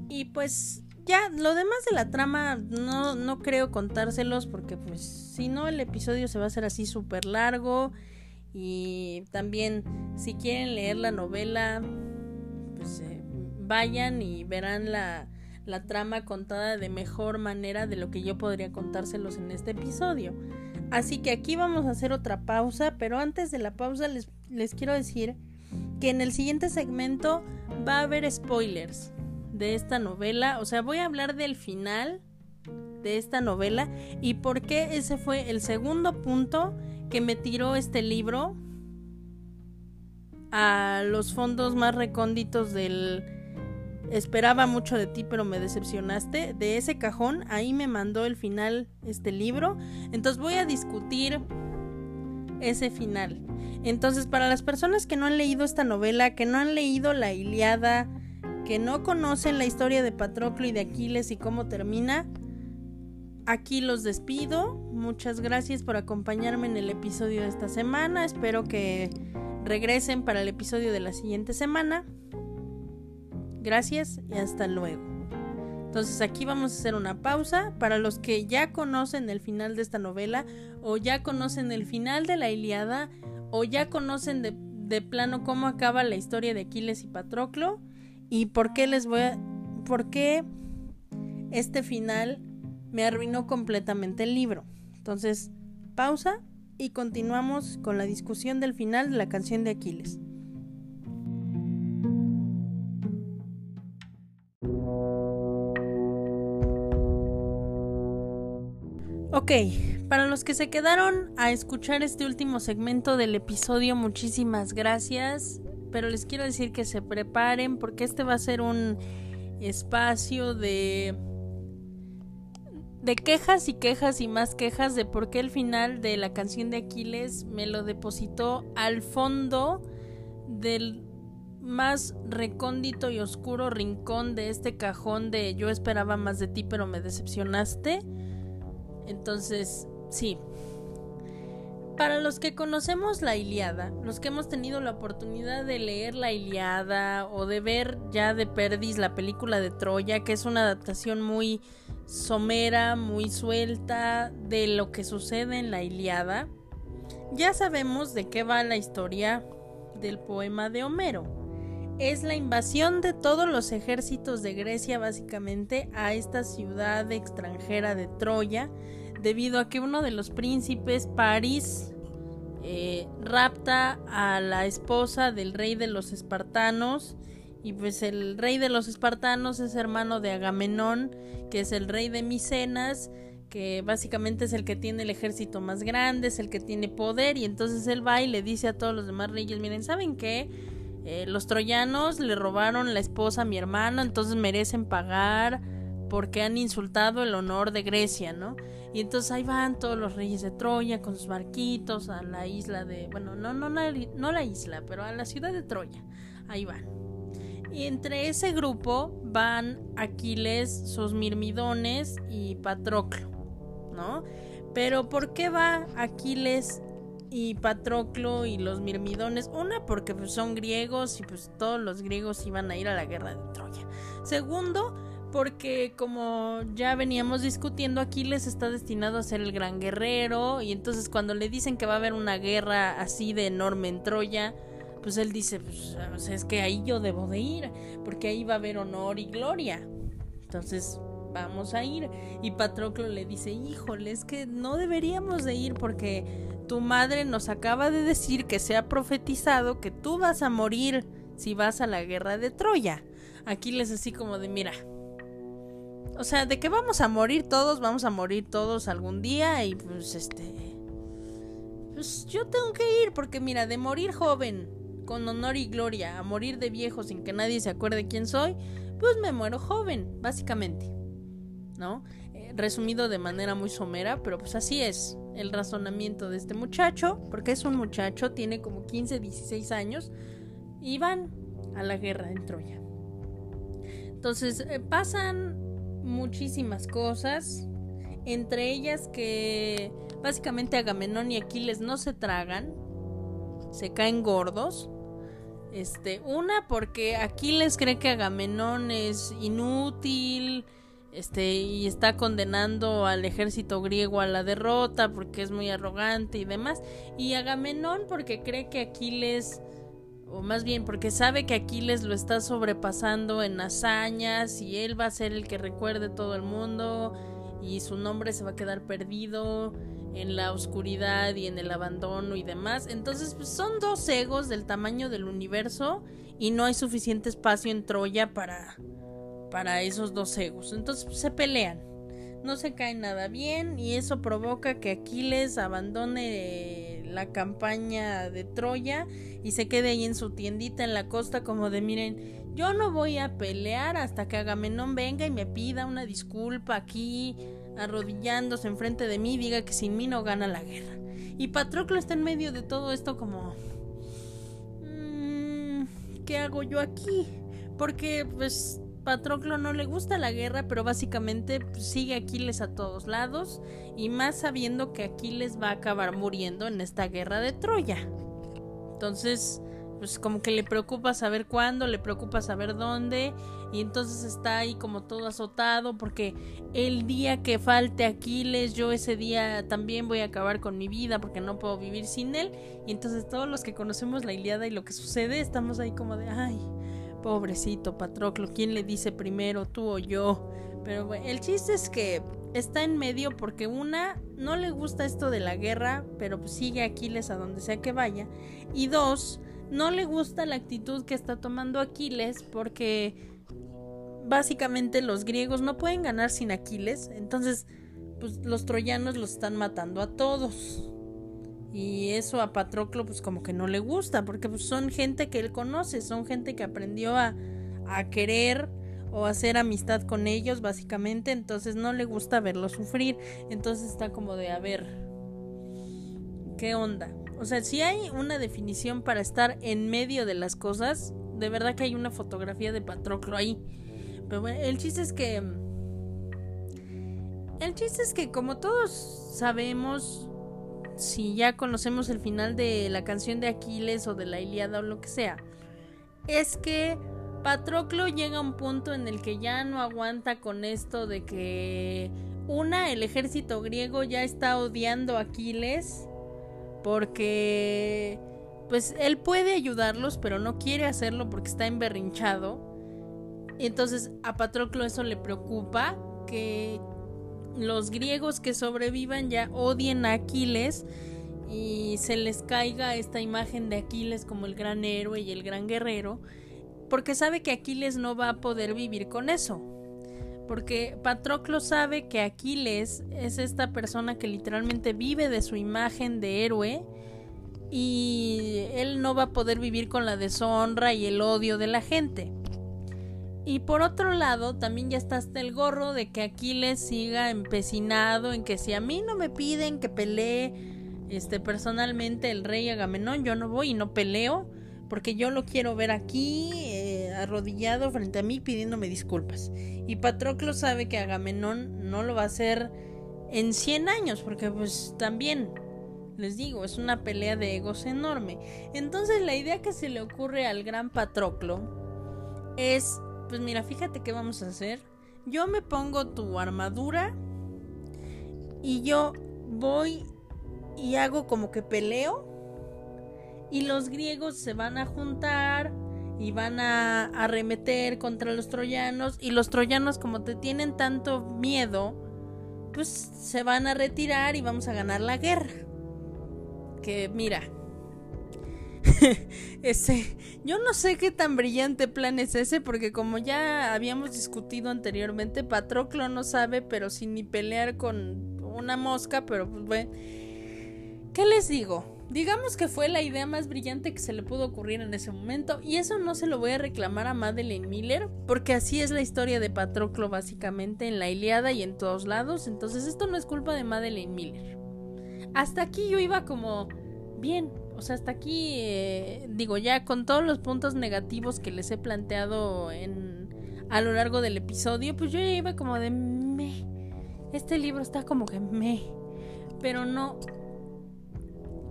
Speaker 1: Y pues ya, lo demás de la trama no, no creo contárselos porque pues si no el episodio se va a hacer así súper largo y también si quieren leer la novela pues eh, vayan y verán la, la trama contada de mejor manera de lo que yo podría contárselos en este episodio. Así que aquí vamos a hacer otra pausa, pero antes de la pausa les, les quiero decir que en el siguiente segmento va a haber spoilers de esta novela. O sea, voy a hablar del final de esta novela y por qué ese fue el segundo punto que me tiró este libro a los fondos más recónditos del esperaba mucho de ti pero me decepcionaste. De ese cajón ahí me mandó el final este libro. Entonces voy a discutir ese final. Entonces para las personas que no han leído esta novela que no han leído la Iliada que no conocen la historia de Patroclo y de Aquiles y cómo termina, aquí los despido. Muchas gracias por acompañarme en el episodio de esta semana. Espero que regresen para el episodio de la siguiente semana. Gracias y hasta luego. Entonces aquí vamos a hacer una pausa para los que ya conocen el final de esta novela o ya conocen el final de la Iliada o ya conocen de, de plano cómo acaba la historia de Aquiles y Patroclo y por qué les voy a... por qué este final me arruinó completamente el libro. Entonces, pausa y continuamos con la discusión del final de la canción de Aquiles. Ok, para los que se quedaron a escuchar este último segmento del episodio, muchísimas gracias pero les quiero decir que se preparen porque este va a ser un espacio de de quejas y quejas y más quejas de por qué el final de la canción de Aquiles me lo depositó al fondo del más recóndito y oscuro rincón de este cajón de yo esperaba más de ti pero me decepcionaste. Entonces, sí, para los que conocemos la Iliada, los que hemos tenido la oportunidad de leer la Iliada o de ver ya de Perdis la película de Troya, que es una adaptación muy somera, muy suelta de lo que sucede en la Iliada, ya sabemos de qué va la historia del poema de Homero. Es la invasión de todos los ejércitos de Grecia básicamente a esta ciudad extranjera de Troya, debido a que uno de los príncipes, París, eh, rapta a la esposa del rey de los espartanos y pues el rey de los espartanos es hermano de Agamenón, que es el rey de Micenas, que básicamente es el que tiene el ejército más grande, es el que tiene poder y entonces él va y le dice a todos los demás reyes, miren, ¿saben qué? Eh, los troyanos le robaron la esposa a mi hermano, entonces merecen pagar porque han insultado el honor de Grecia, ¿no? Y entonces ahí van todos los reyes de Troya con sus barquitos a la isla de, bueno, no, no, no, no la isla, pero a la ciudad de Troya. Ahí van. Y entre ese grupo van Aquiles, sus mirmidones y Patroclo, ¿no? Pero ¿por qué va Aquiles y Patroclo y los mirmidones? Una, porque pues, son griegos y pues todos los griegos iban a ir a la guerra de Troya. Segundo, porque como ya veníamos discutiendo, Aquiles está destinado a ser el gran guerrero y entonces cuando le dicen que va a haber una guerra así de enorme en Troya, pues él dice, pues es que ahí yo debo de ir, porque ahí va a haber honor y gloria. Entonces vamos a ir. Y Patroclo le dice, híjole, es que no deberíamos de ir porque tu madre nos acaba de decir que se ha profetizado que tú vas a morir si vas a la guerra de Troya. Aquiles así como de, mira, o sea, de que vamos a morir todos, vamos a morir todos algún día y pues este... Pues yo tengo que ir porque mira, de morir joven, con honor y gloria, a morir de viejo sin que nadie se acuerde quién soy, pues me muero joven, básicamente. ¿No? Eh, resumido de manera muy somera, pero pues así es el razonamiento de este muchacho, porque es un muchacho, tiene como 15, 16 años, y van a la guerra en Troya. Entonces eh, pasan muchísimas cosas, entre ellas que básicamente Agamenón y Aquiles no se tragan, se caen gordos. Este, una porque Aquiles cree que Agamenón es inútil, este, y está condenando al ejército griego a la derrota porque es muy arrogante y demás, y Agamenón porque cree que Aquiles o más bien porque sabe que Aquiles lo está sobrepasando en hazañas y él va a ser el que recuerde todo el mundo y su nombre se va a quedar perdido en la oscuridad y en el abandono y demás. Entonces pues, son dos egos del tamaño del universo y no hay suficiente espacio en Troya para, para esos dos egos. Entonces pues, se pelean. No se cae nada bien y eso provoca que Aquiles abandone la campaña de Troya y se quede ahí en su tiendita en la costa como de miren, yo no voy a pelear hasta que Agamenón venga y me pida una disculpa aquí arrodillándose enfrente de mí diga que sin mí no gana la guerra. Y Patroclo está en medio de todo esto como... Mm, ¿Qué hago yo aquí? Porque pues Patroclo no le gusta la guerra, pero básicamente pues, sigue Aquiles a todos lados y más sabiendo que Aquiles va a acabar muriendo en esta guerra de Troya. Entonces, pues como que le preocupa saber cuándo, le preocupa saber dónde y entonces está ahí como todo azotado porque el día que falte Aquiles yo ese día también voy a acabar con mi vida porque no puedo vivir sin él. Y entonces todos los que conocemos la Iliada y lo que sucede estamos ahí como de ay pobrecito Patroclo quién le dice primero tú o yo pero bueno, el chiste es que está en medio porque una no le gusta esto de la guerra pero pues sigue Aquiles a donde sea que vaya y dos no le gusta la actitud que está tomando Aquiles porque básicamente los griegos no pueden ganar sin Aquiles, entonces pues los troyanos los están matando a todos. Y eso a Patroclo pues como que no le gusta, porque pues, son gente que él conoce, son gente que aprendió a, a querer o hacer amistad con ellos básicamente, entonces no le gusta verlo sufrir, entonces está como de a ver, ¿qué onda? O sea, si hay una definición para estar en medio de las cosas, de verdad que hay una fotografía de Patroclo ahí. Pero bueno, el chiste es que... El chiste es que como todos sabemos, si ya conocemos el final de la canción de Aquiles o de la Iliada o lo que sea, es que Patroclo llega a un punto en el que ya no aguanta con esto de que una, el ejército griego ya está odiando a Aquiles porque pues él puede ayudarlos, pero no quiere hacerlo porque está emberrinchado. Entonces a Patroclo eso le preocupa, que los griegos que sobrevivan ya odien a Aquiles y se les caiga esta imagen de Aquiles como el gran héroe y el gran guerrero, porque sabe que Aquiles no va a poder vivir con eso. Porque Patroclo sabe que Aquiles es esta persona que literalmente vive de su imagen de héroe y él no va a poder vivir con la deshonra y el odio de la gente. Y por otro lado, también ya está hasta el gorro de que Aquiles siga empecinado en que si a mí no me piden que pelee este personalmente el rey Agamenón, yo no voy y no peleo porque yo lo quiero ver aquí arrodillado frente a mí pidiéndome disculpas. Y Patroclo sabe que Agamenón no lo va a hacer en 100 años, porque pues también, les digo, es una pelea de egos enorme. Entonces la idea que se le ocurre al gran Patroclo es, pues mira, fíjate qué vamos a hacer. Yo me pongo tu armadura y yo voy y hago como que peleo y los griegos se van a juntar y van a arremeter contra los troyanos y los troyanos como te tienen tanto miedo pues se van a retirar y vamos a ganar la guerra que mira ese, yo no sé qué tan brillante plan es ese, porque como ya habíamos discutido anteriormente, Patroclo no sabe, pero sin ni pelear con una mosca, pero pues bueno. ¿Qué les digo? Digamos que fue la idea más brillante que se le pudo ocurrir en ese momento, y eso no se lo voy a reclamar a Madeleine Miller, porque así es la historia de Patroclo básicamente en la Iliada y en todos lados, entonces esto no es culpa de Madeleine Miller. Hasta aquí yo iba como bien, o sea, hasta aquí eh, digo ya con todos los puntos negativos que les he planteado en a lo largo del episodio, pues yo ya iba como de me. Este libro está como que me, pero no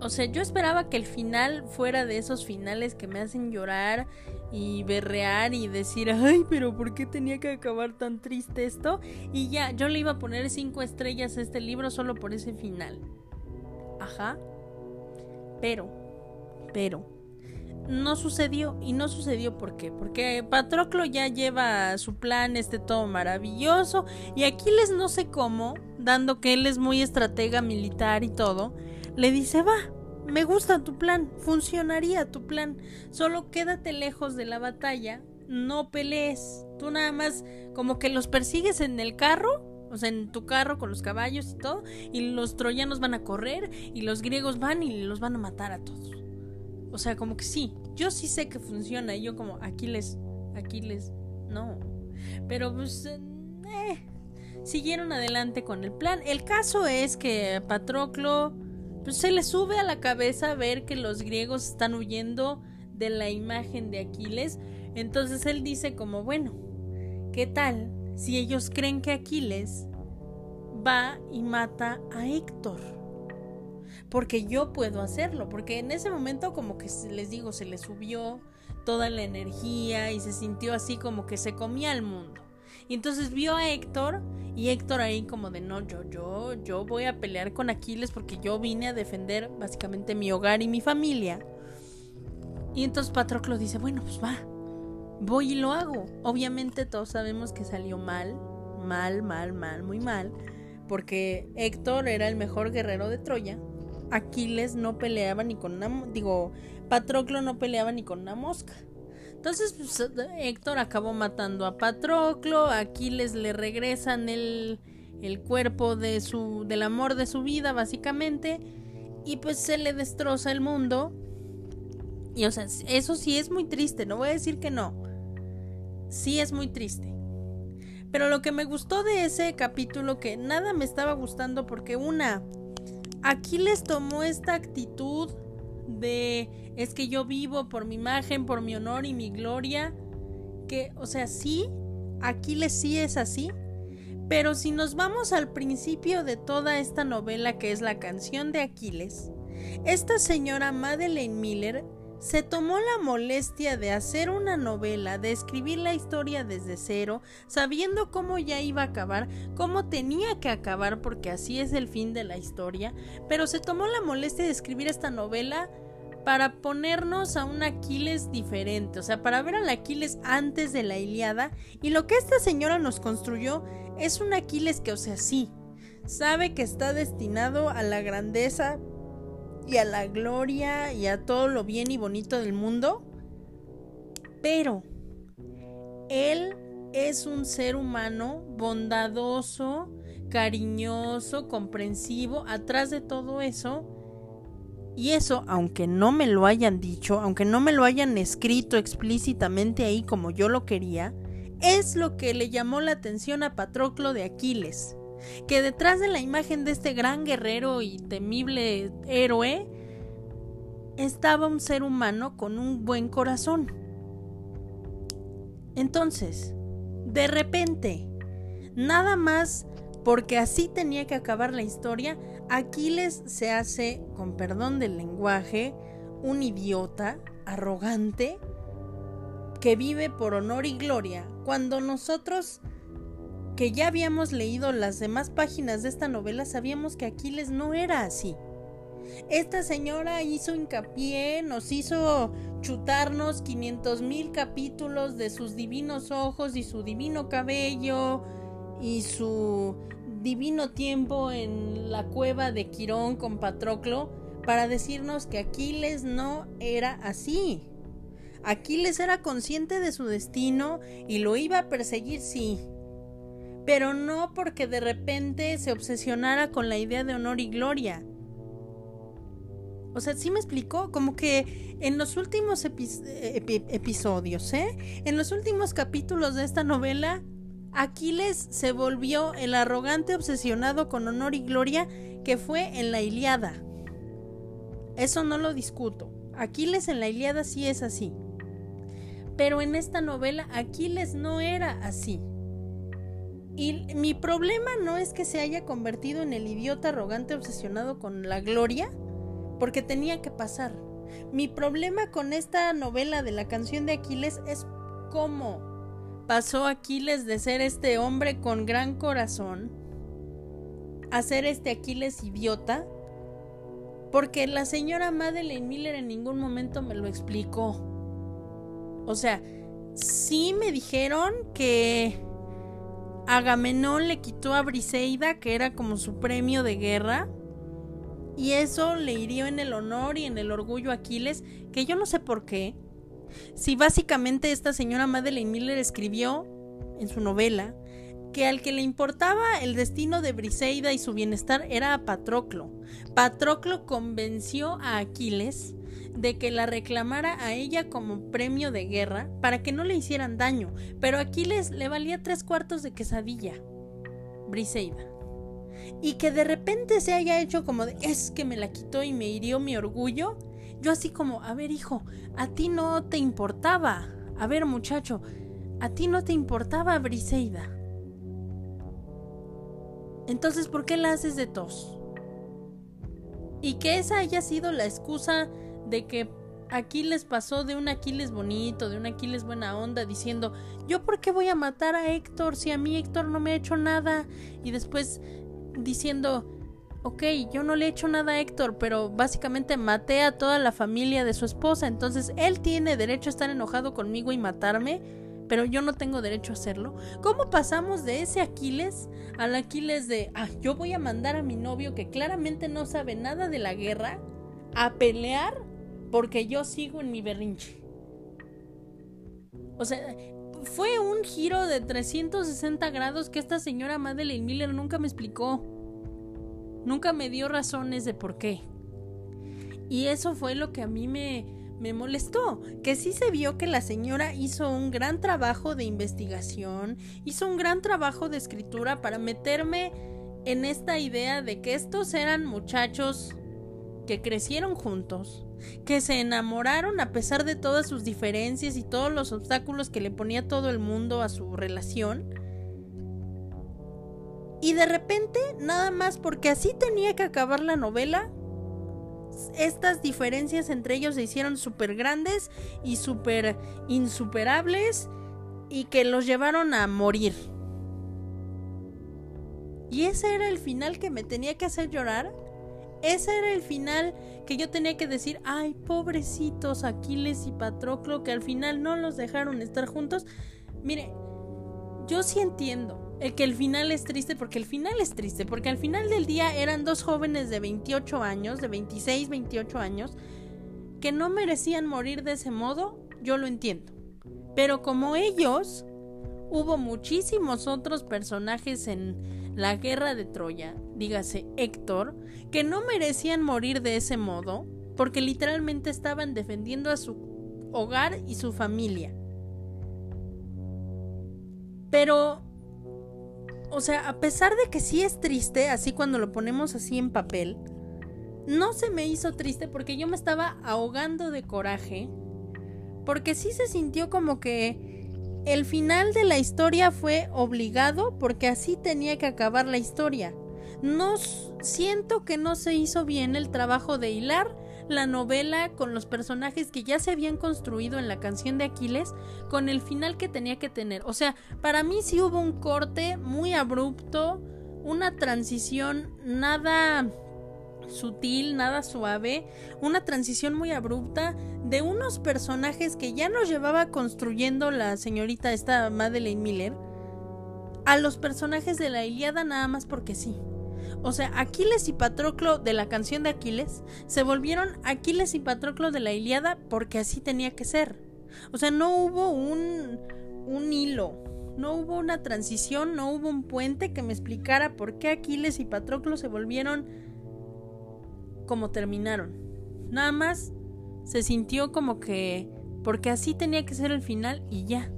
Speaker 1: o sea, yo esperaba que el final fuera de esos finales que me hacen llorar y berrear y decir, ay, pero ¿por qué tenía que acabar tan triste esto? Y ya, yo le iba a poner cinco estrellas a este libro solo por ese final. Ajá. Pero, pero, no sucedió. Y no sucedió ¿por qué? Porque Patroclo ya lleva su plan, este todo maravilloso. Y Aquiles no sé cómo, dando que él es muy estratega militar y todo le dice, va, me gusta tu plan, funcionaría tu plan, solo quédate lejos de la batalla, no pelees, tú nada más como que los persigues en el carro, o sea, en tu carro con los caballos y todo, y los troyanos van a correr y los griegos van y los van a matar a todos. O sea, como que sí, yo sí sé que funciona, y yo como, Aquiles, Aquiles, no. Pero pues, eh, siguieron adelante con el plan. El caso es que Patroclo pues se le sube a la cabeza ver que los griegos están huyendo de la imagen de Aquiles. Entonces él dice como, bueno, ¿qué tal si ellos creen que Aquiles va y mata a Héctor? Porque yo puedo hacerlo, porque en ese momento como que les digo, se le subió toda la energía y se sintió así como que se comía el mundo. Y entonces vio a Héctor y Héctor ahí como de no, yo, yo, yo voy a pelear con Aquiles porque yo vine a defender básicamente mi hogar y mi familia. Y entonces Patroclo dice, bueno, pues va, voy y lo hago. Obviamente todos sabemos que salió mal, mal, mal, mal, muy mal, porque Héctor era el mejor guerrero de Troya. Aquiles no peleaba ni con una, digo, Patroclo no peleaba ni con una mosca. Entonces pues, Héctor acabó matando a Patroclo, Aquiles le regresan el, el cuerpo de su, del amor de su vida básicamente y pues se le destroza el mundo. Y o sea, eso sí es muy triste, no voy a decir que no. Sí es muy triste. Pero lo que me gustó de ese capítulo, que nada me estaba gustando porque una, Aquiles tomó esta actitud de es que yo vivo por mi imagen, por mi honor y mi gloria, que, o sea, sí, Aquiles sí es así, pero si nos vamos al principio de toda esta novela que es la canción de Aquiles, esta señora Madeleine Miller se tomó la molestia de hacer una novela, de escribir la historia desde cero, sabiendo cómo ya iba a acabar, cómo tenía que acabar, porque así es el fin de la historia, pero se tomó la molestia de escribir esta novela para ponernos a un Aquiles diferente, o sea, para ver al Aquiles antes de la Iliada. Y lo que esta señora nos construyó es un Aquiles que, o sea, sí, sabe que está destinado a la grandeza y a la gloria y a todo lo bien y bonito del mundo, pero él es un ser humano bondadoso, cariñoso, comprensivo, atrás de todo eso. Y eso, aunque no me lo hayan dicho, aunque no me lo hayan escrito explícitamente ahí como yo lo quería, es lo que le llamó la atención a Patroclo de Aquiles, que detrás de la imagen de este gran guerrero y temible héroe estaba un ser humano con un buen corazón. Entonces, de repente, nada más porque así tenía que acabar la historia, Aquiles se hace, con perdón del lenguaje, un idiota, arrogante, que vive por honor y gloria, cuando nosotros, que ya habíamos leído las demás páginas de esta novela, sabíamos que Aquiles no era así. Esta señora hizo hincapié, nos hizo chutarnos 500 mil capítulos de sus divinos ojos y su divino cabello y su divino tiempo en la cueva de Quirón con Patroclo para decirnos que Aquiles no era así. Aquiles era consciente de su destino y lo iba a perseguir, sí. Pero no porque de repente se obsesionara con la idea de honor y gloria. O sea, sí me explicó, como que en los últimos episodios, ¿eh? En los últimos capítulos de esta novela, Aquiles se volvió el arrogante obsesionado con honor y gloria que fue en la Iliada. Eso no lo discuto. Aquiles en la Iliada sí es así. Pero en esta novela Aquiles no era así. Y mi problema no es que se haya convertido en el idiota arrogante obsesionado con la gloria, porque tenía que pasar. Mi problema con esta novela de la canción de Aquiles es cómo pasó Aquiles de ser este hombre con gran corazón a ser este Aquiles idiota porque la señora Madeleine Miller en ningún momento me lo explicó. O sea, sí me dijeron que Agamenón le quitó a Briseida, que era como su premio de guerra, y eso le hirió en el honor y en el orgullo a Aquiles, que yo no sé por qué. Si básicamente esta señora Madeleine Miller escribió en su novela que al que le importaba el destino de Briseida y su bienestar era a Patroclo. Patroclo convenció a Aquiles de que la reclamara a ella como premio de guerra para que no le hicieran daño, pero a Aquiles le valía tres cuartos de quesadilla. Briseida. Y que de repente se haya hecho como de es que me la quitó y me hirió mi orgullo. Yo así como, a ver hijo, a ti no te importaba. A ver muchacho, a ti no te importaba Briseida. Entonces, ¿por qué la haces de tos? Y que esa haya sido la excusa de que Aquiles pasó de un Aquiles bonito, de un Aquiles buena onda, diciendo, yo por qué voy a matar a Héctor si a mí Héctor no me ha hecho nada. Y después diciendo, ok, yo no le he hecho nada a Héctor, pero básicamente maté a toda la familia de su esposa, entonces él tiene derecho a estar enojado conmigo y matarme pero yo no tengo derecho a hacerlo. ¿Cómo pasamos de ese Aquiles al Aquiles de, ah, yo voy a mandar a mi novio que claramente no sabe nada de la guerra a pelear porque yo sigo en mi berrinche? O sea, fue un giro de 360 grados que esta señora Madeleine Miller nunca me explicó. Nunca me dio razones de por qué. Y eso fue lo que a mí me, me molestó, que sí se vio que la señora hizo un gran trabajo de investigación, hizo un gran trabajo de escritura para meterme en esta idea de que estos eran muchachos que crecieron juntos, que se enamoraron a pesar de todas sus diferencias y todos los obstáculos que le ponía todo el mundo a su relación. Y de repente, nada más porque así tenía que acabar la novela, estas diferencias entre ellos se hicieron súper grandes y súper insuperables y que los llevaron a morir. Y ese era el final que me tenía que hacer llorar. Ese era el final que yo tenía que decir, ay, pobrecitos Aquiles y Patroclo, que al final no los dejaron estar juntos. Mire, yo sí entiendo el que el final es triste porque el final es triste, porque al final del día eran dos jóvenes de 28 años, de 26, 28 años, que no merecían morir de ese modo, yo lo entiendo. Pero como ellos, hubo muchísimos otros personajes en la guerra de Troya, dígase Héctor, que no merecían morir de ese modo, porque literalmente estaban defendiendo a su hogar y su familia. Pero o sea, a pesar de que sí es triste, así cuando lo ponemos así en papel, no se me hizo triste porque yo me estaba ahogando de coraje, porque sí se sintió como que el final de la historia fue obligado porque así tenía que acabar la historia. No siento que no se hizo bien el trabajo de hilar la novela con los personajes que ya se habían construido en la canción de Aquiles con el final que tenía que tener. O sea, para mí sí hubo un corte muy abrupto, una transición nada sutil, nada suave, una transición muy abrupta de unos personajes que ya nos llevaba construyendo la señorita esta Madeleine Miller a los personajes de la Iliada nada más porque sí. O sea, Aquiles y Patroclo de la canción de Aquiles se volvieron Aquiles y Patroclo de la Iliada porque así tenía que ser. O sea, no hubo un, un hilo, no hubo una transición, no hubo un puente que me explicara por qué Aquiles y Patroclo se volvieron como terminaron. Nada más se sintió como que porque así tenía que ser el final y ya.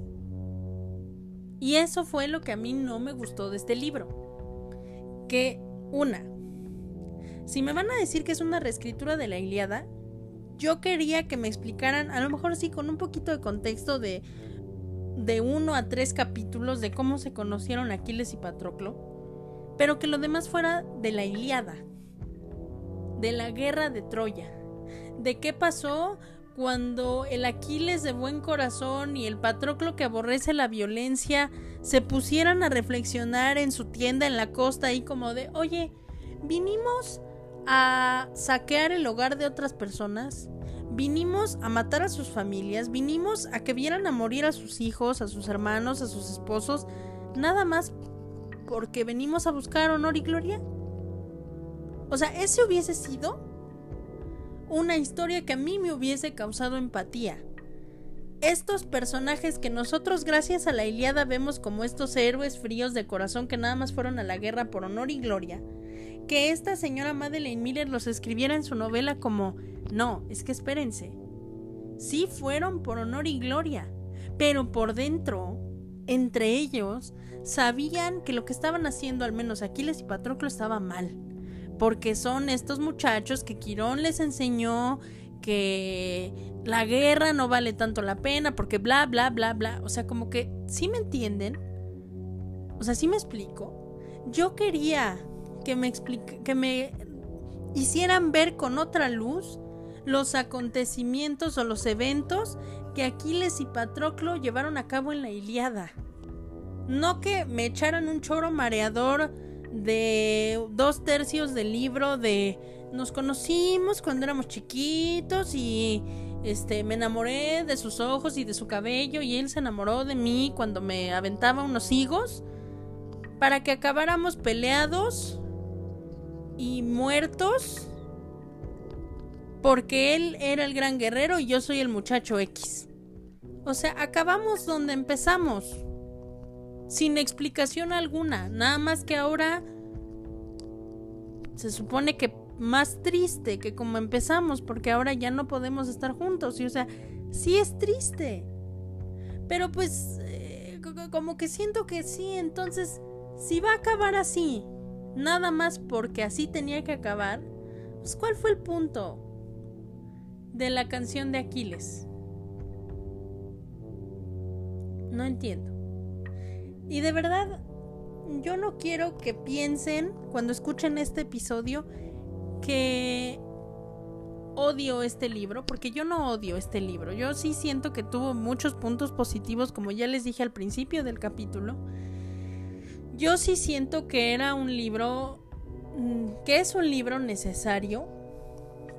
Speaker 1: Y eso fue lo que a mí no me gustó de este libro. Que una, si me van a decir que es una reescritura de la Iliada, yo quería que me explicaran, a lo mejor sí con un poquito de contexto de de uno a tres capítulos de cómo se conocieron Aquiles y Patroclo, pero que lo demás fuera de la Iliada, de la guerra de Troya, de qué pasó cuando el Aquiles de buen corazón y el Patroclo que aborrece la violencia se pusieran a reflexionar en su tienda en la costa y como de, oye, vinimos a saquear el hogar de otras personas, vinimos a matar a sus familias, vinimos a que vieran a morir a sus hijos, a sus hermanos, a sus esposos, nada más porque venimos a buscar honor y gloria. O sea, ese hubiese sido una historia que a mí me hubiese causado empatía. Estos personajes que nosotros gracias a la Iliada vemos como estos héroes fríos de corazón que nada más fueron a la guerra por honor y gloria, que esta señora Madeleine Miller los escribiera en su novela como, no, es que espérense, sí fueron por honor y gloria, pero por dentro, entre ellos, sabían que lo que estaban haciendo, al menos Aquiles y Patroclo, estaba mal porque son estos muchachos que Quirón les enseñó que la guerra no vale tanto la pena, porque bla, bla, bla, bla. O sea, como que, ¿sí me entienden? O sea, ¿sí me explico? Yo quería que me, que me hicieran ver con otra luz los acontecimientos o los eventos que Aquiles y Patroclo llevaron a cabo en la Iliada. No que me echaran un choro mareador de dos tercios del libro de nos conocimos cuando éramos chiquitos y este me enamoré de sus ojos y de su cabello y él se enamoró de mí cuando me aventaba unos higos para que acabáramos peleados y muertos porque él era el gran guerrero y yo soy el muchacho X. O sea, acabamos donde empezamos sin explicación alguna, nada más que ahora se supone que más triste que como empezamos, porque ahora ya no podemos estar juntos, y o sea, sí es triste, pero pues eh, como que siento que sí, entonces, si va a acabar así, nada más porque así tenía que acabar, pues ¿cuál fue el punto de la canción de Aquiles? No entiendo. Y de verdad, yo no quiero que piensen cuando escuchen este episodio que odio este libro, porque yo no odio este libro. Yo sí siento que tuvo muchos puntos positivos, como ya les dije al principio del capítulo. Yo sí siento que era un libro, mm, que es un libro necesario,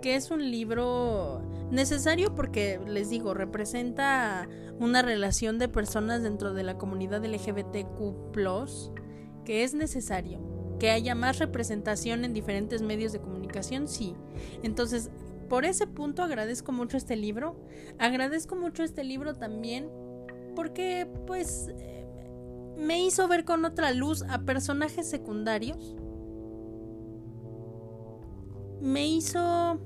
Speaker 1: que es un libro necesario porque, les digo, representa una relación de personas dentro de la comunidad LGBTQ, que es necesario. Que haya más representación en diferentes medios de comunicación, sí. Entonces, por ese punto agradezco mucho este libro. Agradezco mucho este libro también porque, pues, eh, me hizo ver con otra luz a personajes secundarios. Me hizo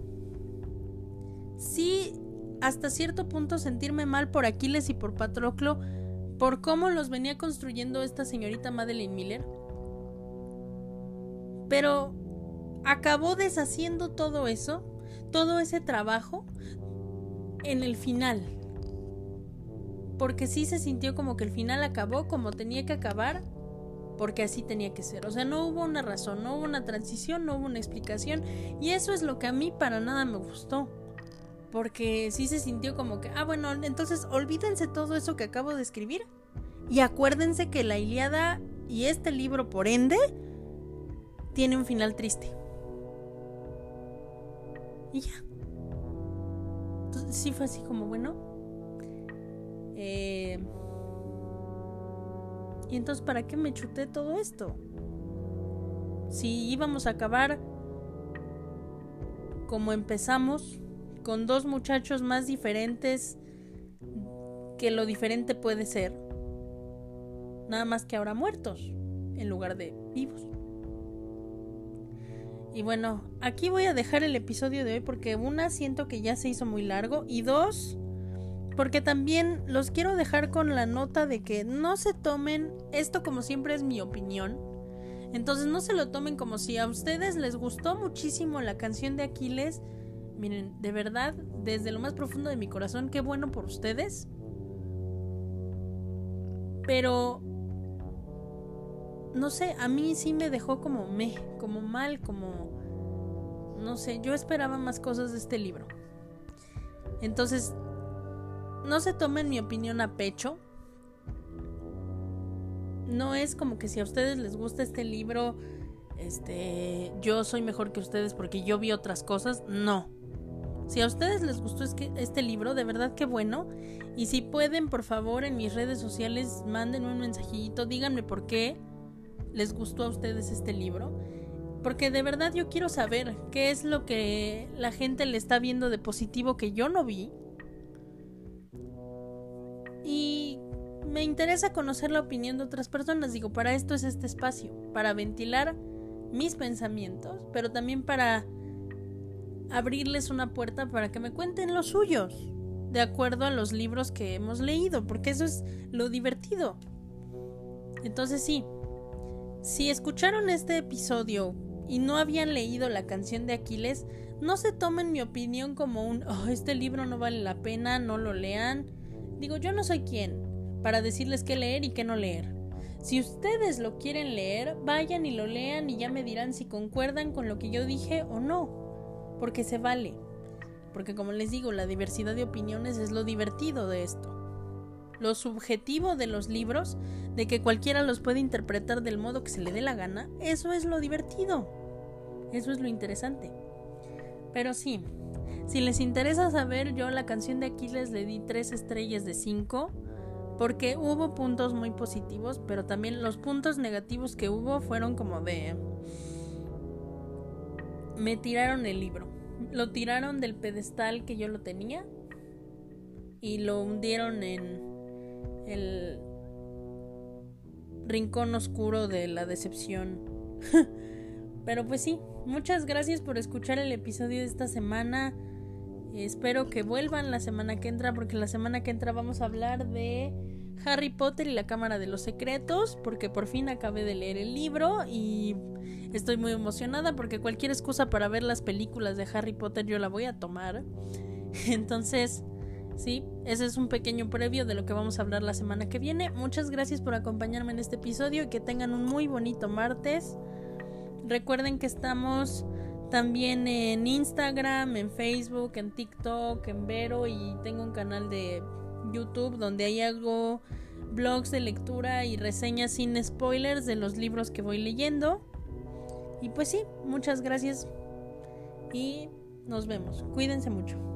Speaker 1: sí hasta cierto punto sentirme mal por Aquiles y por Patroclo por cómo los venía construyendo esta señorita Madeleine Miller. Pero acabó deshaciendo todo eso, todo ese trabajo en el final. Porque sí se sintió como que el final acabó como tenía que acabar, porque así tenía que ser. O sea, no hubo una razón, no hubo una transición, no hubo una explicación. Y eso es lo que a mí para nada me gustó. Porque sí se sintió como que, ah, bueno, entonces olvídense todo eso que acabo de escribir. Y acuérdense que la Iliada y este libro, por ende, tiene un final triste. Y ya. Entonces sí fue así como, bueno. Eh, y entonces, ¿para qué me chuté todo esto? si íbamos a acabar como empezamos, con dos muchachos más diferentes que lo diferente puede ser, nada más que ahora muertos en lugar de vivos. Y bueno, aquí voy a dejar el episodio de hoy porque una siento que ya se hizo muy largo y dos porque también los quiero dejar con la nota de que no se tomen esto como siempre es mi opinión. Entonces no se lo tomen como si a ustedes les gustó muchísimo la canción de Aquiles. Miren, de verdad, desde lo más profundo de mi corazón, qué bueno por ustedes. Pero no sé, a mí sí me dejó como me, como mal, como no sé, yo esperaba más cosas de este libro. Entonces, no se tomen mi opinión a pecho. No es como que si a ustedes les gusta este libro, este, yo soy mejor que ustedes porque yo vi otras cosas. No. Si a ustedes les gustó este libro, de verdad que bueno. Y si pueden, por favor, en mis redes sociales, manden un mensajito, díganme por qué les gustó a ustedes este libro. Porque de verdad yo quiero saber qué es lo que la gente le está viendo de positivo que yo no vi. Y me interesa conocer la opinión de otras personas. Digo, para esto es este espacio, para ventilar mis pensamientos, pero también para abrirles una puerta para que me cuenten los suyos, de acuerdo a los libros que hemos leído, porque eso es lo divertido. Entonces sí, si escucharon este episodio y no habían leído la canción de Aquiles, no se tomen mi opinión como un, oh, este libro no vale la pena, no lo lean. Digo, yo no soy quien para decirles qué leer y qué no leer. Si ustedes lo quieren leer, vayan y lo lean y ya me dirán si concuerdan con lo que yo dije o no, porque se vale. Porque como les digo, la diversidad de opiniones es lo divertido de esto lo subjetivo de los libros, de que cualquiera los puede interpretar del modo que se le dé la gana, eso es lo divertido. Eso es lo interesante. Pero sí, si les interesa saber, yo la canción de Aquiles le di tres estrellas de 5 porque hubo puntos muy positivos, pero también los puntos negativos que hubo fueron como de... Me tiraron el libro. Lo tiraron del pedestal que yo lo tenía y lo hundieron en el rincón oscuro de la decepción. Pero pues sí, muchas gracias por escuchar el episodio de esta semana. Espero que vuelvan la semana que entra porque la semana que entra vamos a hablar de Harry Potter y la Cámara de los Secretos porque por fin acabé de leer el libro y estoy muy emocionada porque cualquier excusa para ver las películas de Harry Potter yo la voy a tomar. Entonces, ¿sí? Ese es un pequeño previo de lo que vamos a hablar la semana que viene. Muchas gracias por acompañarme en este episodio y que tengan un muy bonito martes. Recuerden que estamos también en Instagram, en Facebook, en TikTok, en Vero y tengo un canal de YouTube donde ahí hago blogs de lectura y reseñas sin spoilers de los libros que voy leyendo. Y pues sí, muchas gracias y nos vemos. Cuídense mucho.